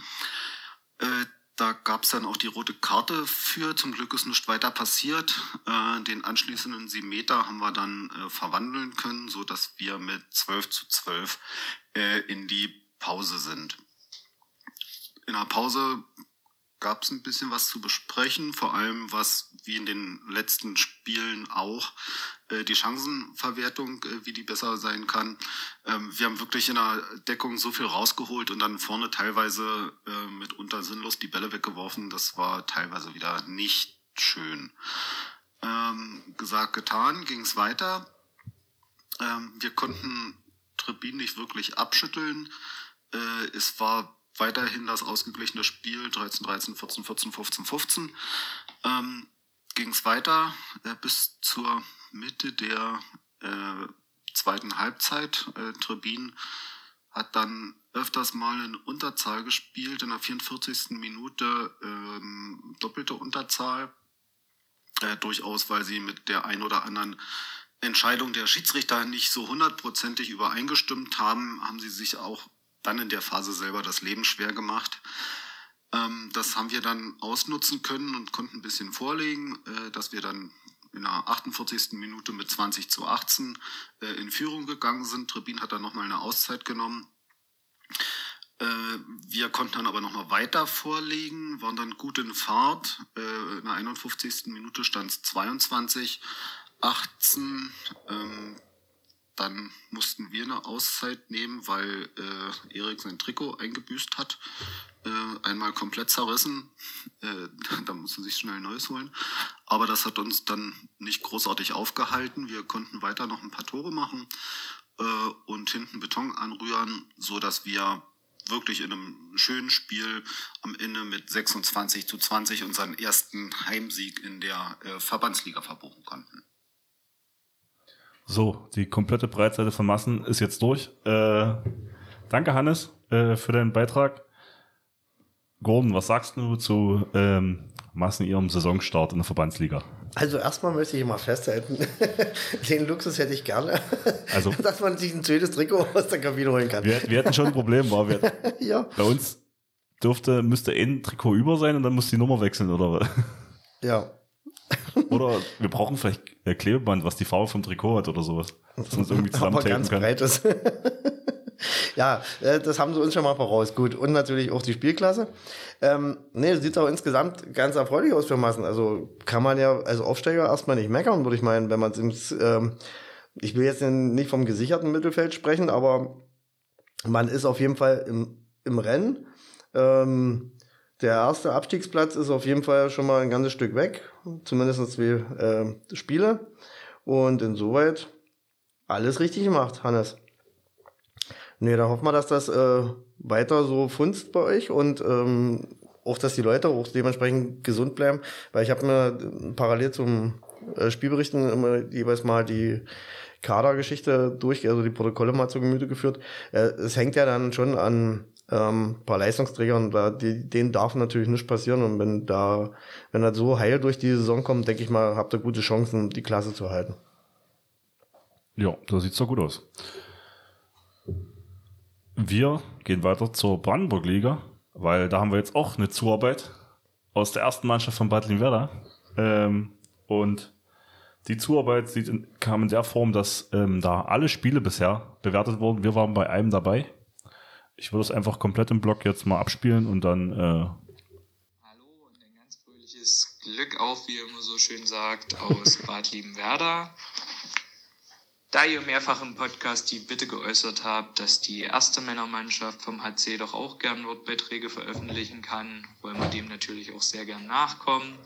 Äh, da gab es dann auch die rote Karte für. Zum Glück ist nicht weiter passiert. Äh, den anschließenden sieben Meter haben wir dann äh, verwandeln können, so dass wir mit 12 zu 12 äh, in die Pause sind. In der Pause gab es ein bisschen was zu besprechen, vor allem was wie in den letzten Spielen auch äh, die Chancenverwertung, äh, wie die besser sein kann. Ähm, wir haben wirklich in der Deckung so viel rausgeholt und dann vorne teilweise äh, mitunter sinnlos die Bälle weggeworfen. Das war teilweise wieder nicht schön. Ähm, gesagt, getan, ging es weiter. Ähm, wir konnten Trebin nicht wirklich abschütteln. Äh, es war weiterhin das ausgeglichene Spiel 13, 13, 14, 14, 15, 15. Ähm, Ging es weiter äh, bis zur Mitte der äh, zweiten Halbzeit. Äh, Trebin hat dann öfters mal in Unterzahl gespielt, in der 44. Minute ähm, doppelte Unterzahl. Äh, durchaus, weil sie mit der ein oder anderen Entscheidung der Schiedsrichter nicht so hundertprozentig übereingestimmt haben, haben sie sich auch dann in der Phase selber das Leben schwer gemacht. Ähm, das haben wir dann ausnutzen können und konnten ein bisschen vorlegen, äh, dass wir dann in der 48. Minute mit 20 zu 18 äh, in Führung gegangen sind. Trebin hat dann nochmal eine Auszeit genommen. Äh, wir konnten dann aber nochmal weiter vorlegen, waren dann gut in Fahrt. In der 51. Minute stand es 22, 18. Dann mussten wir eine Auszeit nehmen, weil äh, Erik sein Trikot eingebüßt hat. Äh, einmal komplett zerrissen. Äh, da musste sich schnell ein neues holen. Aber das hat uns dann nicht großartig aufgehalten. Wir konnten weiter noch ein paar Tore machen äh, und hinten Beton anrühren, so dass wir wirklich in einem schönen Spiel am Ende mit 26 zu 20 unseren ersten Heimsieg in der äh, Verbandsliga verbuchen konnten. So, die komplette Breitseite von Massen ist jetzt durch. Äh, danke, Hannes, äh, für deinen Beitrag. Gordon, was sagst du zu ähm, Massen ihrem Saisonstart in der Verbandsliga? Also erstmal möchte ich mal festhalten, den Luxus hätte ich gerne, Also- dass man sich ein schönes Trikot aus der Kabine holen kann. Wir, wir hatten schon ein Problem, war wir, ja, bei uns dürfte, müsste ein Trikot über sein und dann muss die Nummer wechseln oder, ja. Oder wir brauchen vielleicht Klebeband, was die Farbe vom Trikot hat oder sowas. Dass man es irgendwie zusammentapen kann. breit ist. ja, äh, das haben sie uns schon mal voraus. Gut. Und natürlich auch die Spielklasse. Ähm, nee, sieht auch insgesamt ganz erfreulich aus für Massen. Also kann man ja als Aufsteiger erstmal nicht meckern, würde ich meinen, wenn man es ähm, ich will jetzt nicht vom gesicherten Mittelfeld sprechen, aber man ist auf jeden Fall im, im Rennen. Ähm, der erste Abstiegsplatz ist auf jeden Fall schon mal ein ganzes Stück weg. Zumindest zwei äh, Spiele. Und insoweit alles richtig gemacht, Hannes. Nee, da hoffen wir, dass das äh, weiter so funzt bei euch und ähm, auch, dass die Leute auch dementsprechend gesund bleiben. Weil ich habe mir äh, parallel zum äh, Spielberichten immer jeweils mal die Kadergeschichte durch, also die Protokolle mal zu Gemüte geführt. Äh, es hängt ja dann schon an ähm, paar Leistungsträgern, da, die, denen darf natürlich nichts passieren. Und wenn da, wenn das so heil durch die Saison kommt, denke ich mal, habt ihr gute Chancen, die Klasse zu halten. Ja, da sieht's doch gut aus. Wir gehen weiter zur Brandenburg-Liga, weil da haben wir jetzt auch eine Zuarbeit aus der ersten Mannschaft von Bad Werder. Ähm, und die Zuarbeit sieht in, kam in der Form, dass ähm, da alle Spiele bisher bewertet wurden. Wir waren bei einem dabei. Ich würde es einfach komplett im Block jetzt mal abspielen und dann äh, Hallo und ein ganz fröhliches Glück auf, wie ihr immer so schön sagt, aus Bad Liebenwerda. Da ihr mehrfach im Podcast die Bitte geäußert habt, dass die erste Männermannschaft vom HC doch auch gern Wortbeiträge veröffentlichen kann, wollen wir dem natürlich auch sehr gern nachkommen.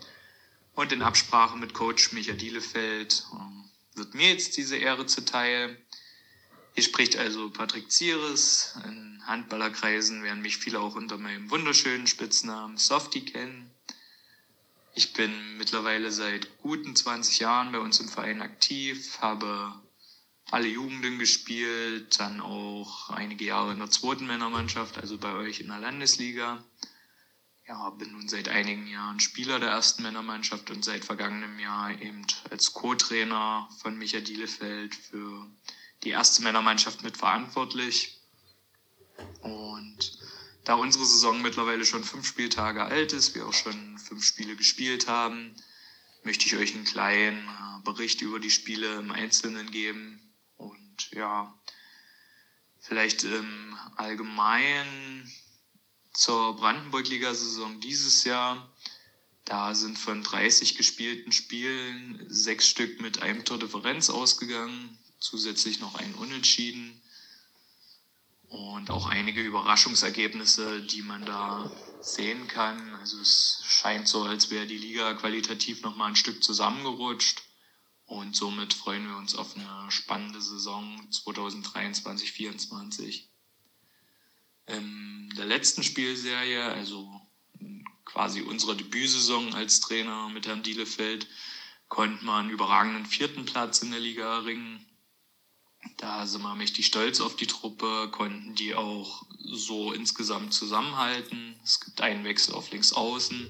Und in Absprache mit Coach Michael Dielefeld ähm, wird mir jetzt diese Ehre zuteil. Hier spricht also Patrick Zieres. In Handballerkreisen werden mich viele auch unter meinem wunderschönen Spitznamen Softie kennen. Ich bin mittlerweile seit guten 20 Jahren bei uns im Verein aktiv, habe alle Jugenden gespielt, dann auch einige Jahre in der zweiten Männermannschaft, also bei euch in der Landesliga. Ja, bin nun seit einigen Jahren Spieler der ersten Männermannschaft und seit vergangenem Jahr eben als Co-Trainer von Michael Dielefeld für die erste Männermannschaft mitverantwortlich. Und da unsere Saison mittlerweile schon fünf Spieltage alt ist, wir auch schon fünf Spiele gespielt haben, möchte ich euch einen kleinen äh, Bericht über die Spiele im Einzelnen geben. Und ja, vielleicht im Allgemeinen zur Brandenburg-Liga-Saison dieses Jahr. Da sind von 30 gespielten Spielen sechs Stück mit einem Tor Differenz ausgegangen, zusätzlich noch ein Unentschieden und auch einige Überraschungsergebnisse, die man da sehen kann. Also es scheint so, als wäre die Liga qualitativ noch mal ein Stück zusammengerutscht und somit freuen wir uns auf eine spannende Saison 2023-24. In der letzten Spielserie, also quasi unserer Debütsaison als Trainer mit Herrn Dielefeld, konnte man einen überragenden vierten Platz in der Liga erringen. Da sind wir mächtig stolz auf die Truppe, konnten die auch so insgesamt zusammenhalten. Es gibt einen Wechsel auf links außen.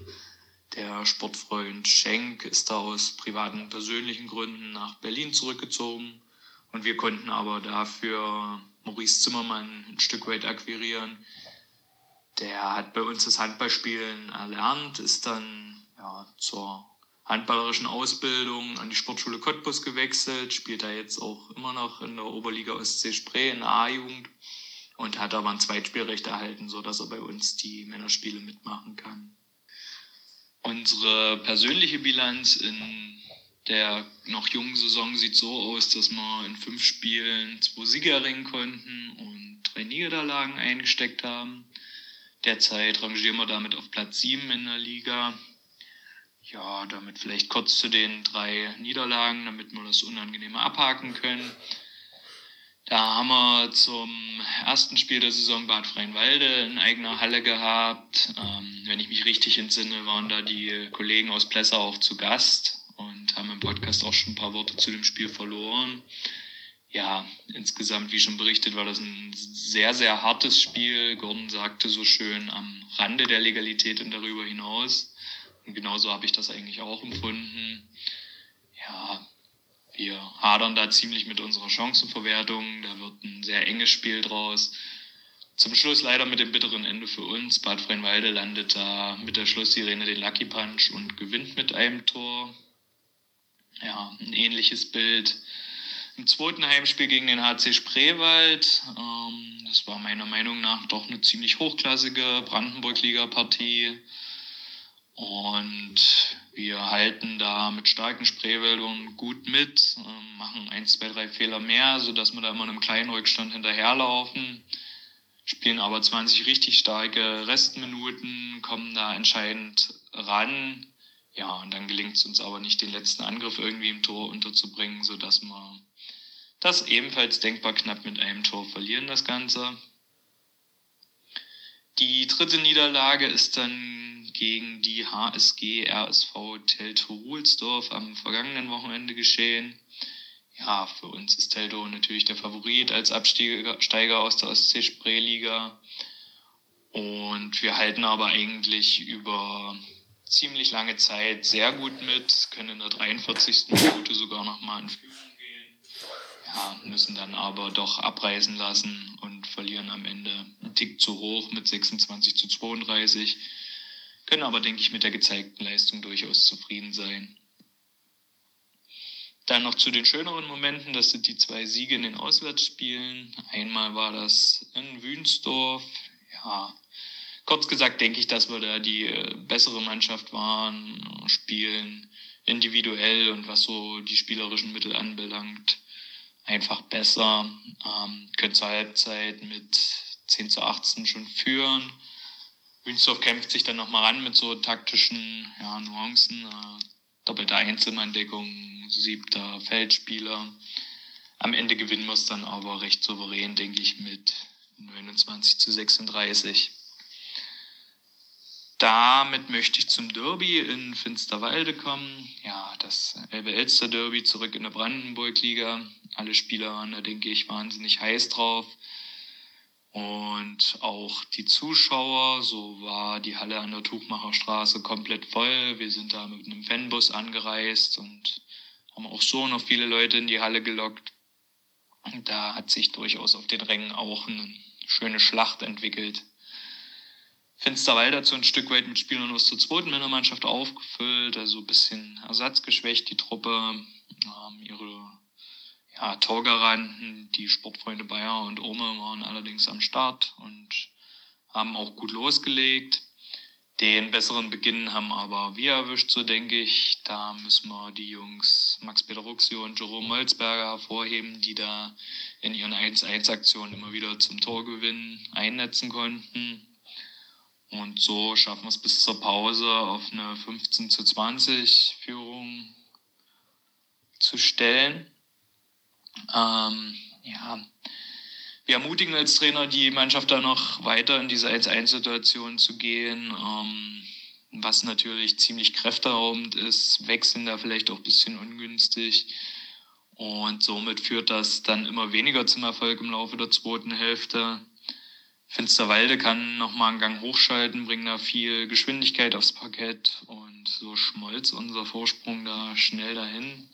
Der Sportfreund Schenk ist da aus privaten und persönlichen Gründen nach Berlin zurückgezogen. Und wir konnten aber dafür Maurice Zimmermann ein Stück weit akquirieren. Der hat bei uns das Handballspielen erlernt, ist dann ja, zur handballerischen Ausbildung an die Sportschule Cottbus gewechselt, spielt da jetzt auch immer noch in der Oberliga Ostsee Spree in der A-Jugend und hat aber ein Zweitspielrecht erhalten, sodass er bei uns die Männerspiele mitmachen kann. Unsere persönliche Bilanz in der noch jungen Saison sieht so aus, dass wir in fünf Spielen zwei Siege erringen konnten und drei Niederlagen eingesteckt haben. Derzeit rangieren wir damit auf Platz sieben in der Liga. Ja, damit vielleicht kurz zu den drei Niederlagen, damit wir das Unangenehme abhaken können. Da haben wir zum ersten Spiel der Saison Bad Freienwalde in eigener Halle gehabt. Ähm, wenn ich mich richtig entsinne, waren da die Kollegen aus Plesser auch zu Gast und haben im Podcast auch schon ein paar Worte zu dem Spiel verloren. Ja, insgesamt, wie schon berichtet, war das ein sehr, sehr hartes Spiel. Gordon sagte so schön am Rande der Legalität und darüber hinaus. Und genauso habe ich das eigentlich auch empfunden. Ja, wir hadern da ziemlich mit unserer Chancenverwertung. Da wird ein sehr enges Spiel draus. Zum Schluss leider mit dem bitteren Ende für uns. Bad Freienwalde landet da mit der Schlusssirene den Lucky Punch und gewinnt mit einem Tor. Ja, ein ähnliches Bild im zweiten Heimspiel gegen den HC Spreewald. Ähm, das war meiner Meinung nach doch eine ziemlich hochklassige Brandenburg-Liga-Partie. Und wir halten da mit starken Spreewäldern gut mit, ähm, machen ein, zwei, drei Fehler mehr, sodass wir da immer in einem kleinen Rückstand hinterherlaufen. Spielen aber 20 richtig starke Restminuten, kommen da entscheidend ran. Ja, und dann gelingt es uns aber nicht, den letzten Angriff irgendwie im Tor unterzubringen, sodass wir das ebenfalls denkbar knapp mit einem Tor verlieren, das Ganze. Die dritte Niederlage ist dann gegen die HSG RSV Teltow-Ruhlsdorf am vergangenen Wochenende geschehen. Ja, für uns ist Teltow natürlich der Favorit als Absteiger aus der Ostsee Spreeliga. Und wir halten aber eigentlich über ziemlich lange Zeit sehr gut mit, können in der 43. Minute sogar nochmal in Führung gehen. Ja, müssen dann aber doch abreißen lassen und verlieren am Ende einen Tick zu hoch mit 26 zu 32 können aber, denke ich, mit der gezeigten Leistung durchaus zufrieden sein. Dann noch zu den schöneren Momenten, das sind die zwei Siege in den Auswärtsspielen. Einmal war das in Wünsdorf. Ja, kurz gesagt denke ich, dass wir da die äh, bessere Mannschaft waren, spielen individuell und was so die spielerischen Mittel anbelangt, einfach besser. Ähm, können zur Halbzeit mit 10 zu 18 schon führen Wünsdorf kämpft sich dann nochmal ran mit so taktischen ja, Nuancen. Äh, doppelte Einzelmanndeckung, siebter Feldspieler. Am Ende gewinnen wir es dann aber recht souverän, denke ich, mit 29 zu 36. Damit möchte ich zum Derby in Finsterwalde kommen. Ja, das Elbe-Elster Derby zurück in der Brandenburg-Liga. Alle Spieler waren da, denke ich, wahnsinnig heiß drauf. Und auch die Zuschauer, so war die Halle an der Tuchmacherstraße komplett voll. Wir sind da mit einem Fanbus angereist und haben auch so noch viele Leute in die Halle gelockt. Und da hat sich durchaus auf den Rängen auch eine schöne Schlacht entwickelt. Finsterwalde hat so ein Stück weit mit Spielern aus der zweiten Männermannschaft aufgefüllt, also ein bisschen ersatzgeschwächt, die Truppe. Ähm, ihre ja, Torgaranten, die Sportfreunde Bayer und Ome waren allerdings am Start und haben auch gut losgelegt. Den besseren Beginn haben aber wir erwischt, so denke ich. Da müssen wir die Jungs Max-Peter Ruxio und Jerome Molzberger hervorheben, die da in ihren 1-1-Aktionen immer wieder zum Torgewinn einnetzen konnten. Und so schaffen wir es bis zur Pause auf eine 15 zu 20 Führung zu stellen. Ähm, ja, wir ermutigen als Trainer die Mannschaft da noch weiter in diese 1-1-Situation zu gehen, ähm, was natürlich ziemlich kräfteraubend ist, wechseln da vielleicht auch ein bisschen ungünstig. Und somit führt das dann immer weniger zum Erfolg im Laufe der zweiten Hälfte. Finsterwalde kann nochmal einen Gang hochschalten, bringt da viel Geschwindigkeit aufs Parkett und so schmolz unser Vorsprung da schnell dahin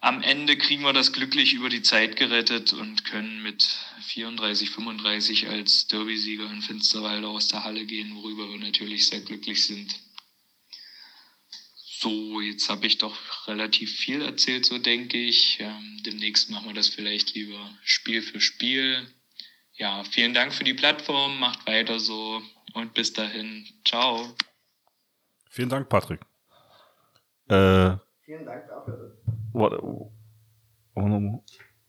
am Ende kriegen wir das glücklich über die Zeit gerettet und können mit 34, 35 als Derby-Sieger in Finsterwalde aus der Halle gehen, worüber wir natürlich sehr glücklich sind. So, jetzt habe ich doch relativ viel erzählt, so denke ich. Ähm, demnächst machen wir das vielleicht lieber Spiel für Spiel. Ja, vielen Dank für die Plattform, macht weiter so und bis dahin. Ciao. Vielen Dank, Patrick. Äh, Vielen Dank dafür. Oh, oh,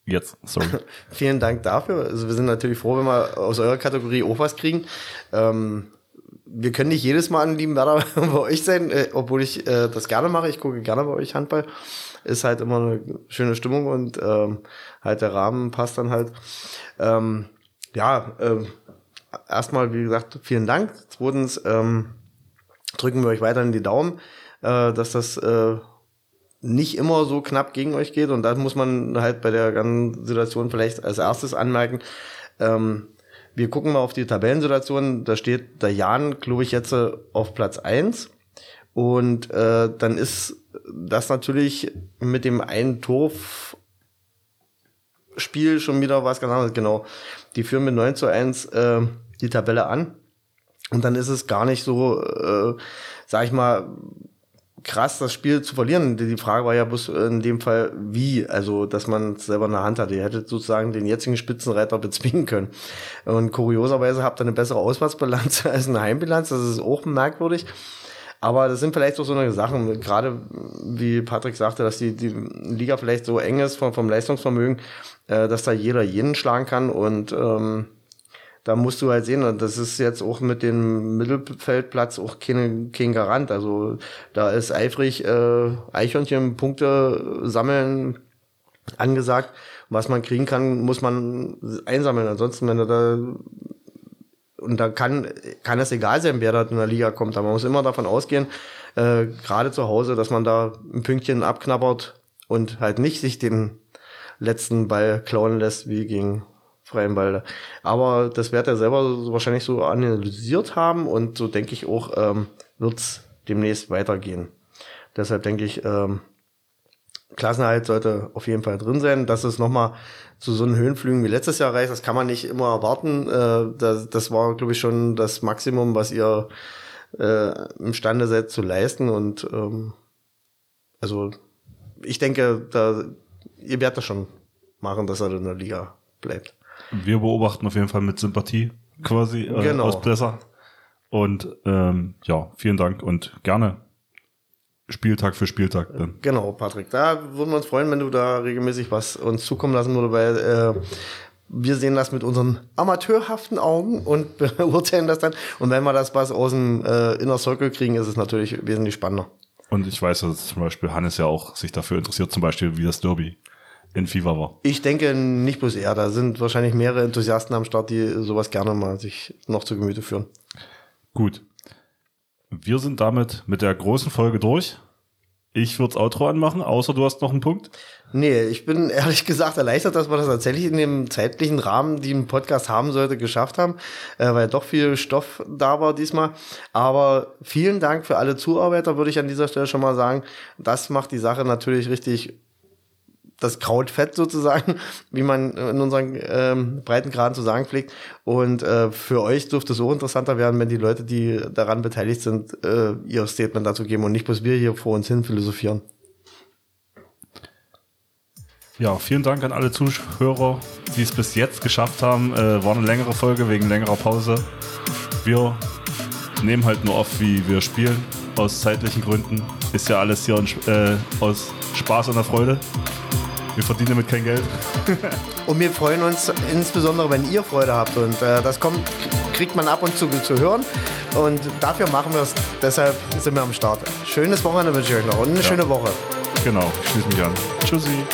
jetzt, sorry. Vielen Dank dafür. Also wir sind natürlich froh, wenn wir aus eurer Kategorie auch was kriegen. Ähm, wir können nicht jedes Mal an lieben Werder bei euch sein, äh, obwohl ich äh, das gerne mache. Ich gucke gerne bei euch Handball. Ist halt immer eine schöne Stimmung und ähm, halt der Rahmen passt dann halt. Ähm, ja, ähm, erstmal, wie gesagt, vielen Dank. Zweitens ähm, drücken wir euch weiterhin die Daumen, äh, dass das äh, nicht immer so knapp gegen euch geht. Und da muss man halt bei der ganzen Situation vielleicht als erstes anmerken. Ähm, wir gucken mal auf die Tabellensituation. Da steht der Jan, glaube ich, jetzt äh, auf Platz eins Und äh, dann ist das natürlich mit dem einen Torf Spiel schon wieder was ganz anderes. Genau. Die führen mit 9 zu 1 äh, die Tabelle an. Und dann ist es gar nicht so, äh, sag ich mal, krass, das Spiel zu verlieren. Die Frage war ja bloß in dem Fall, wie, also, dass man selber in der Hand hatte. Ihr hättet sozusagen den jetzigen Spitzenreiter bezwingen können. Und kurioserweise habt ihr eine bessere Auswärtsbilanz als eine Heimbilanz. Das ist auch merkwürdig. Aber das sind vielleicht so so eine Sachen, gerade wie Patrick sagte, dass die, die Liga vielleicht so eng ist vom, vom Leistungsvermögen, äh, dass da jeder jeden schlagen kann und ähm, da musst du halt sehen, und das ist jetzt auch mit dem Mittelfeldplatz auch kein, kein Garant. Also da ist eifrig äh, Eichhörnchen Punkte sammeln angesagt. Was man kriegen kann, muss man einsammeln. Ansonsten, wenn du da und da kann, kann es egal sein, wer da in der Liga kommt. Aber man muss immer davon ausgehen, äh, gerade zu Hause, dass man da ein Pünktchen abknabbert und halt nicht sich den letzten Ball klauen lässt, wie gegen Freienwalde. Aber das wird er selber wahrscheinlich so analysiert haben und so denke ich auch, ähm, wird's demnächst weitergehen. Deshalb denke ich, ähm, Klassenhalt sollte auf jeden Fall drin sein. Dass es nochmal zu so einen Höhenflügen wie letztes Jahr reicht, das kann man nicht immer erwarten. Äh, das, das war, glaube ich, schon das Maximum, was ihr äh, imstande seid zu leisten. Und ähm, also ich denke, da, ihr werdet das schon machen, dass er in der Liga bleibt. Wir beobachten auf jeden Fall mit Sympathie quasi äh, Genau. aus Plesser. Und ähm, ja, vielen Dank und gerne Spieltag für Spieltag dann. Genau, Patrick. Da würden wir uns freuen, wenn du da regelmäßig was uns zukommen lassen würde, weil äh, wir sehen das mit unseren amateurhaften Augen und beurteilen das dann. Und wenn wir das was aus dem äh, Inner Circle kriegen, ist es natürlich wesentlich spannender. Und ich weiß, dass zum Beispiel Hannes ja auch sich dafür interessiert, zum Beispiel wie das Derby in FIFA war. Ich denke nicht bloß er, da sind wahrscheinlich mehrere Enthusiasten am Start, die sowas gerne mal sich noch zu Gemüte führen. Gut. Wir sind damit mit der großen Folge durch. Ich würde das Outro anmachen, außer du hast noch einen Punkt. Nee, ich bin ehrlich gesagt erleichtert, dass wir das tatsächlich in dem zeitlichen Rahmen, die ein Podcast haben sollte, geschafft haben, äh, weil doch viel Stoff da war diesmal. Aber vielen Dank für alle Zuarbeiter, würde ich an dieser Stelle schon mal sagen. Das macht die Sache natürlich richtig das Kraut fett sozusagen, wie man in unseren ähm, Breitengraden zu sagen pflegt. Und äh, für euch dürfte es auch interessanter werden, wenn die Leute, die daran beteiligt sind, äh, ihr Statement dazu geben und nicht bloß wir hier vor uns hin philosophieren. Ja, vielen Dank an alle Zuhörer, die es bis jetzt geschafft haben. Äh, war eine längere Folge wegen längerer Pause. Wir nehmen halt nur auf, wie wir spielen, aus zeitlichen Gründen. Ist ja alles hier äh, aus Spaß und der Freude. Wir verdienen damit kein Geld. Und wir freuen uns insbesondere, wenn ihr Freude habt. Und äh, das kommt, kriegt man ab und zu zu hören. Und dafür machen wir es. Deshalb sind wir am Start. Schönes Wochenende wünsche ich euch noch und eine Ja. schöne Woche. Genau, ich schließe mich an. Tschüssi.